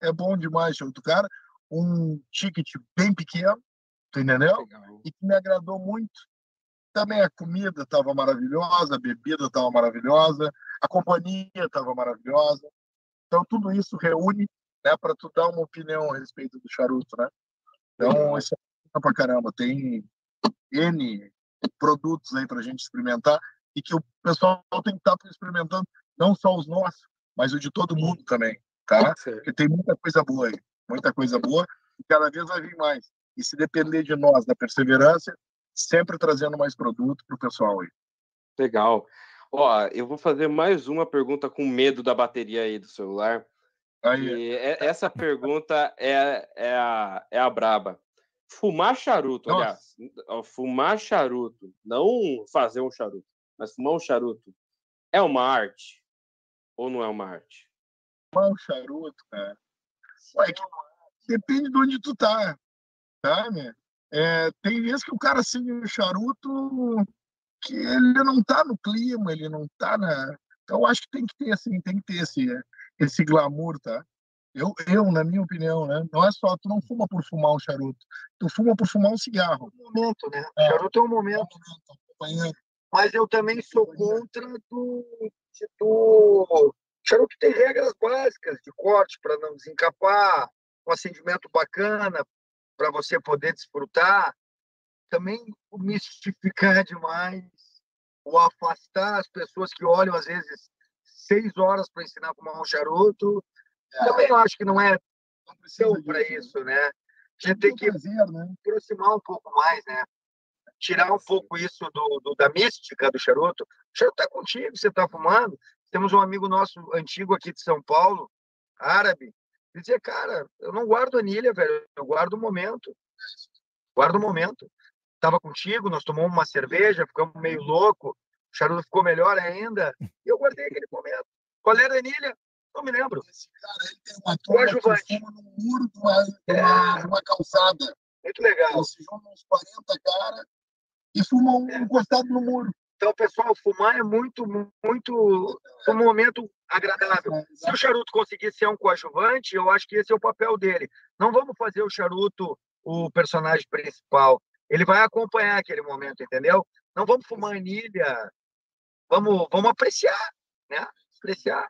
É bom demais o charuto cara. Um ticket bem pequeno, tu entendeu? Legal. E que me agradou muito. Também a comida estava maravilhosa, a bebida estava maravilhosa, a companhia estava maravilhosa. Então, tudo isso reúne né, para tu dar uma opinião a respeito do charuto, né? Então, isso é pra caramba. Tem N produtos aí para a gente experimentar e que o pessoal tem que estar tá experimentando, não só os nossos, mas o de todo mundo também, tá? Porque tem muita coisa boa aí, muita coisa boa, e cada vez vai vir mais. E se depender de nós, da perseverança, sempre trazendo mais produto para o pessoal aí. Legal. Ó, eu vou fazer mais uma pergunta com medo da bateria aí do celular. Aí. É, essa pergunta é, é, a, é a braba. Fumar charuto, Nossa. aliás, fumar charuto, não fazer um charuto mas fumar um charuto é uma arte ou não é uma arte? Fumar um charuto, cara. Ué, depende de onde tu tá, tá, né? É, tem vezes que o cara acende um charuto que ele não tá no clima, ele não tá na. Então, eu acho que tem que ter, assim, tem que ter esse, esse glamour, tá? Eu, eu, na minha opinião, né? Não é só, tu não fuma por fumar um charuto, tu fuma por fumar um cigarro. É um momento, né? É, charuto é um momento. É um momento mas eu também sou contra do, do charuto tem regras básicas de corte para não desencapar, um acendimento bacana para você poder desfrutar. Também o mistificar demais, o afastar as pessoas que olham às vezes seis horas para ensinar a fumar um charuto. É. Também eu acho que não é tão para né? isso, né? A gente tem que prazer, né? aproximar um pouco mais, né? tirar um pouco isso do, do da mística do charuto. O charuto está contigo, você está fumando. Temos um amigo nosso antigo aqui de São Paulo, árabe, ele dizia, cara, eu não guardo anilha, velho, eu guardo o momento. Guardo o momento. Estava contigo, nós tomamos uma cerveja, ficamos meio louco, o charuto ficou melhor ainda, e eu guardei aquele momento. Qual era a anilha? Não me lembro. Esse cara, ele tem uma turma que fuma no muro de uma, é. uma calçada. Muito legal. Se juntam uns 40 caras e fumam encostado no muro. Então, pessoal, fumar é muito, muito um momento agradável. Se o charuto conseguir ser um coadjuvante, eu acho que esse é o papel dele. Não vamos fazer o charuto o personagem principal. Ele vai acompanhar aquele momento, entendeu? Não vamos fumar anilha. Vamos, vamos apreciar, né? Apreciar.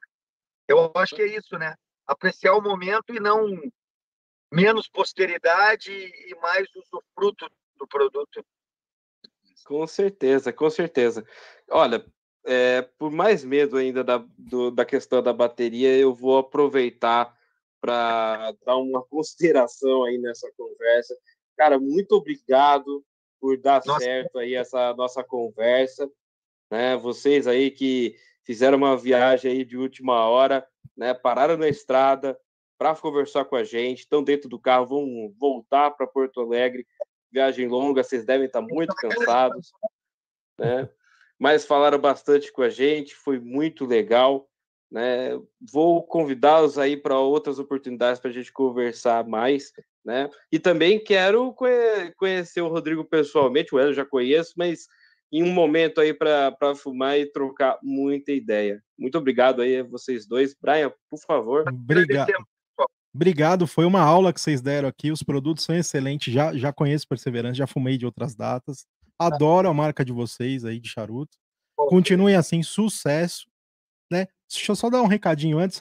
Eu acho que é isso, né? Apreciar o momento e não menos posteridade e mais usufruto do produto. Com certeza, com certeza. Olha, é, por mais medo ainda da, do, da questão da bateria, eu vou aproveitar para dar uma consideração aí nessa conversa. Cara, muito obrigado por dar nossa. certo aí essa nossa conversa, né? Vocês aí que fizeram uma viagem aí de última hora, né? Pararam na estrada para conversar com a gente, estão dentro do carro, vão voltar para Porto Alegre viagem longa, vocês devem estar muito cansados, né? Mas falaram bastante com a gente, foi muito legal, né? Vou convidá-los aí para outras oportunidades para a gente conversar mais, né? E também quero conhecer o Rodrigo pessoalmente, o Hélio já conheço, mas em um momento aí para fumar e trocar muita ideia. Muito obrigado aí a vocês dois. Brian, por favor. Obrigado. Obrigado, foi uma aula que vocês deram aqui. Os produtos são excelentes. Já, já conheço Perseverança, já fumei de outras datas. Adoro a marca de vocês aí de charuto. Continuem assim, sucesso. Né? Deixa eu só dar um recadinho antes,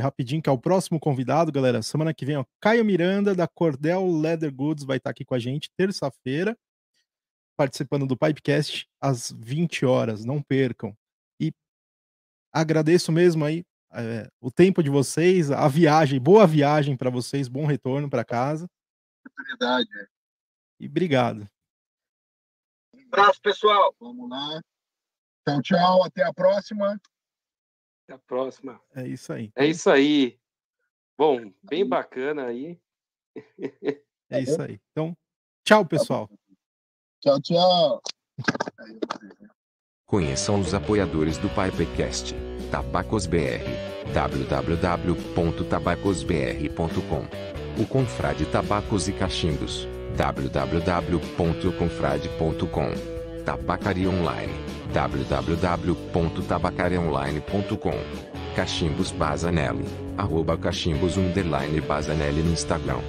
rapidinho, que é o próximo convidado, galera. Semana que vem, ó, Caio Miranda, da Cordel Leather Goods, vai estar aqui com a gente terça-feira participando do Pipecast às 20 horas, não percam. E agradeço mesmo aí é, o tempo de vocês, a viagem, boa viagem para vocês, bom retorno para casa. Oportunidade. E obrigado. Um abraço, pessoal. Vamos lá. Tchau, tchau. Até a próxima. Até a próxima. É isso aí. É isso aí. Bom, bem bacana aí. É isso aí. Então, tchau, pessoal. Tchau, tchau. Conheçam os apoiadores do Pipecast. Tabacos BR. www.tabacosbr.com O Confrade Tabacos e Cachimbos. www.confrade.com Tabacaria Online. www.tabacariaonline.com Cachimbos Bazanelli. Arroba cachimbos underline no Instagram.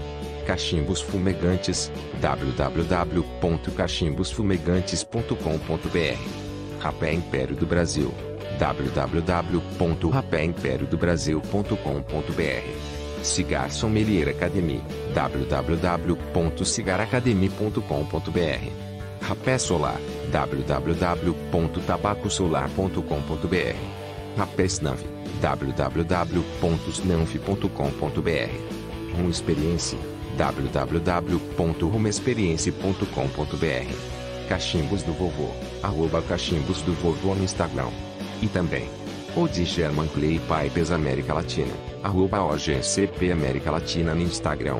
Cachimbos Fumegantes, www.cachimbosfumegantes.com.br Rapé Império do Brasil, www.rapéimperiodobrasil.com.br Cigar Sommelier Academy, www.cigaracademy.com.br Rapé Solar, www.tabacosolar.com.br Rapé Snanf, www.snanf.com.br Rum Experiência www.rumexperience.com.br Cachimbos do Vovô, arroba Cachimbos do Vovô no Instagram. E também, o de German Clay Pipes América Latina, arroba OGCP América Latina no Instagram.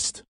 Pipecast.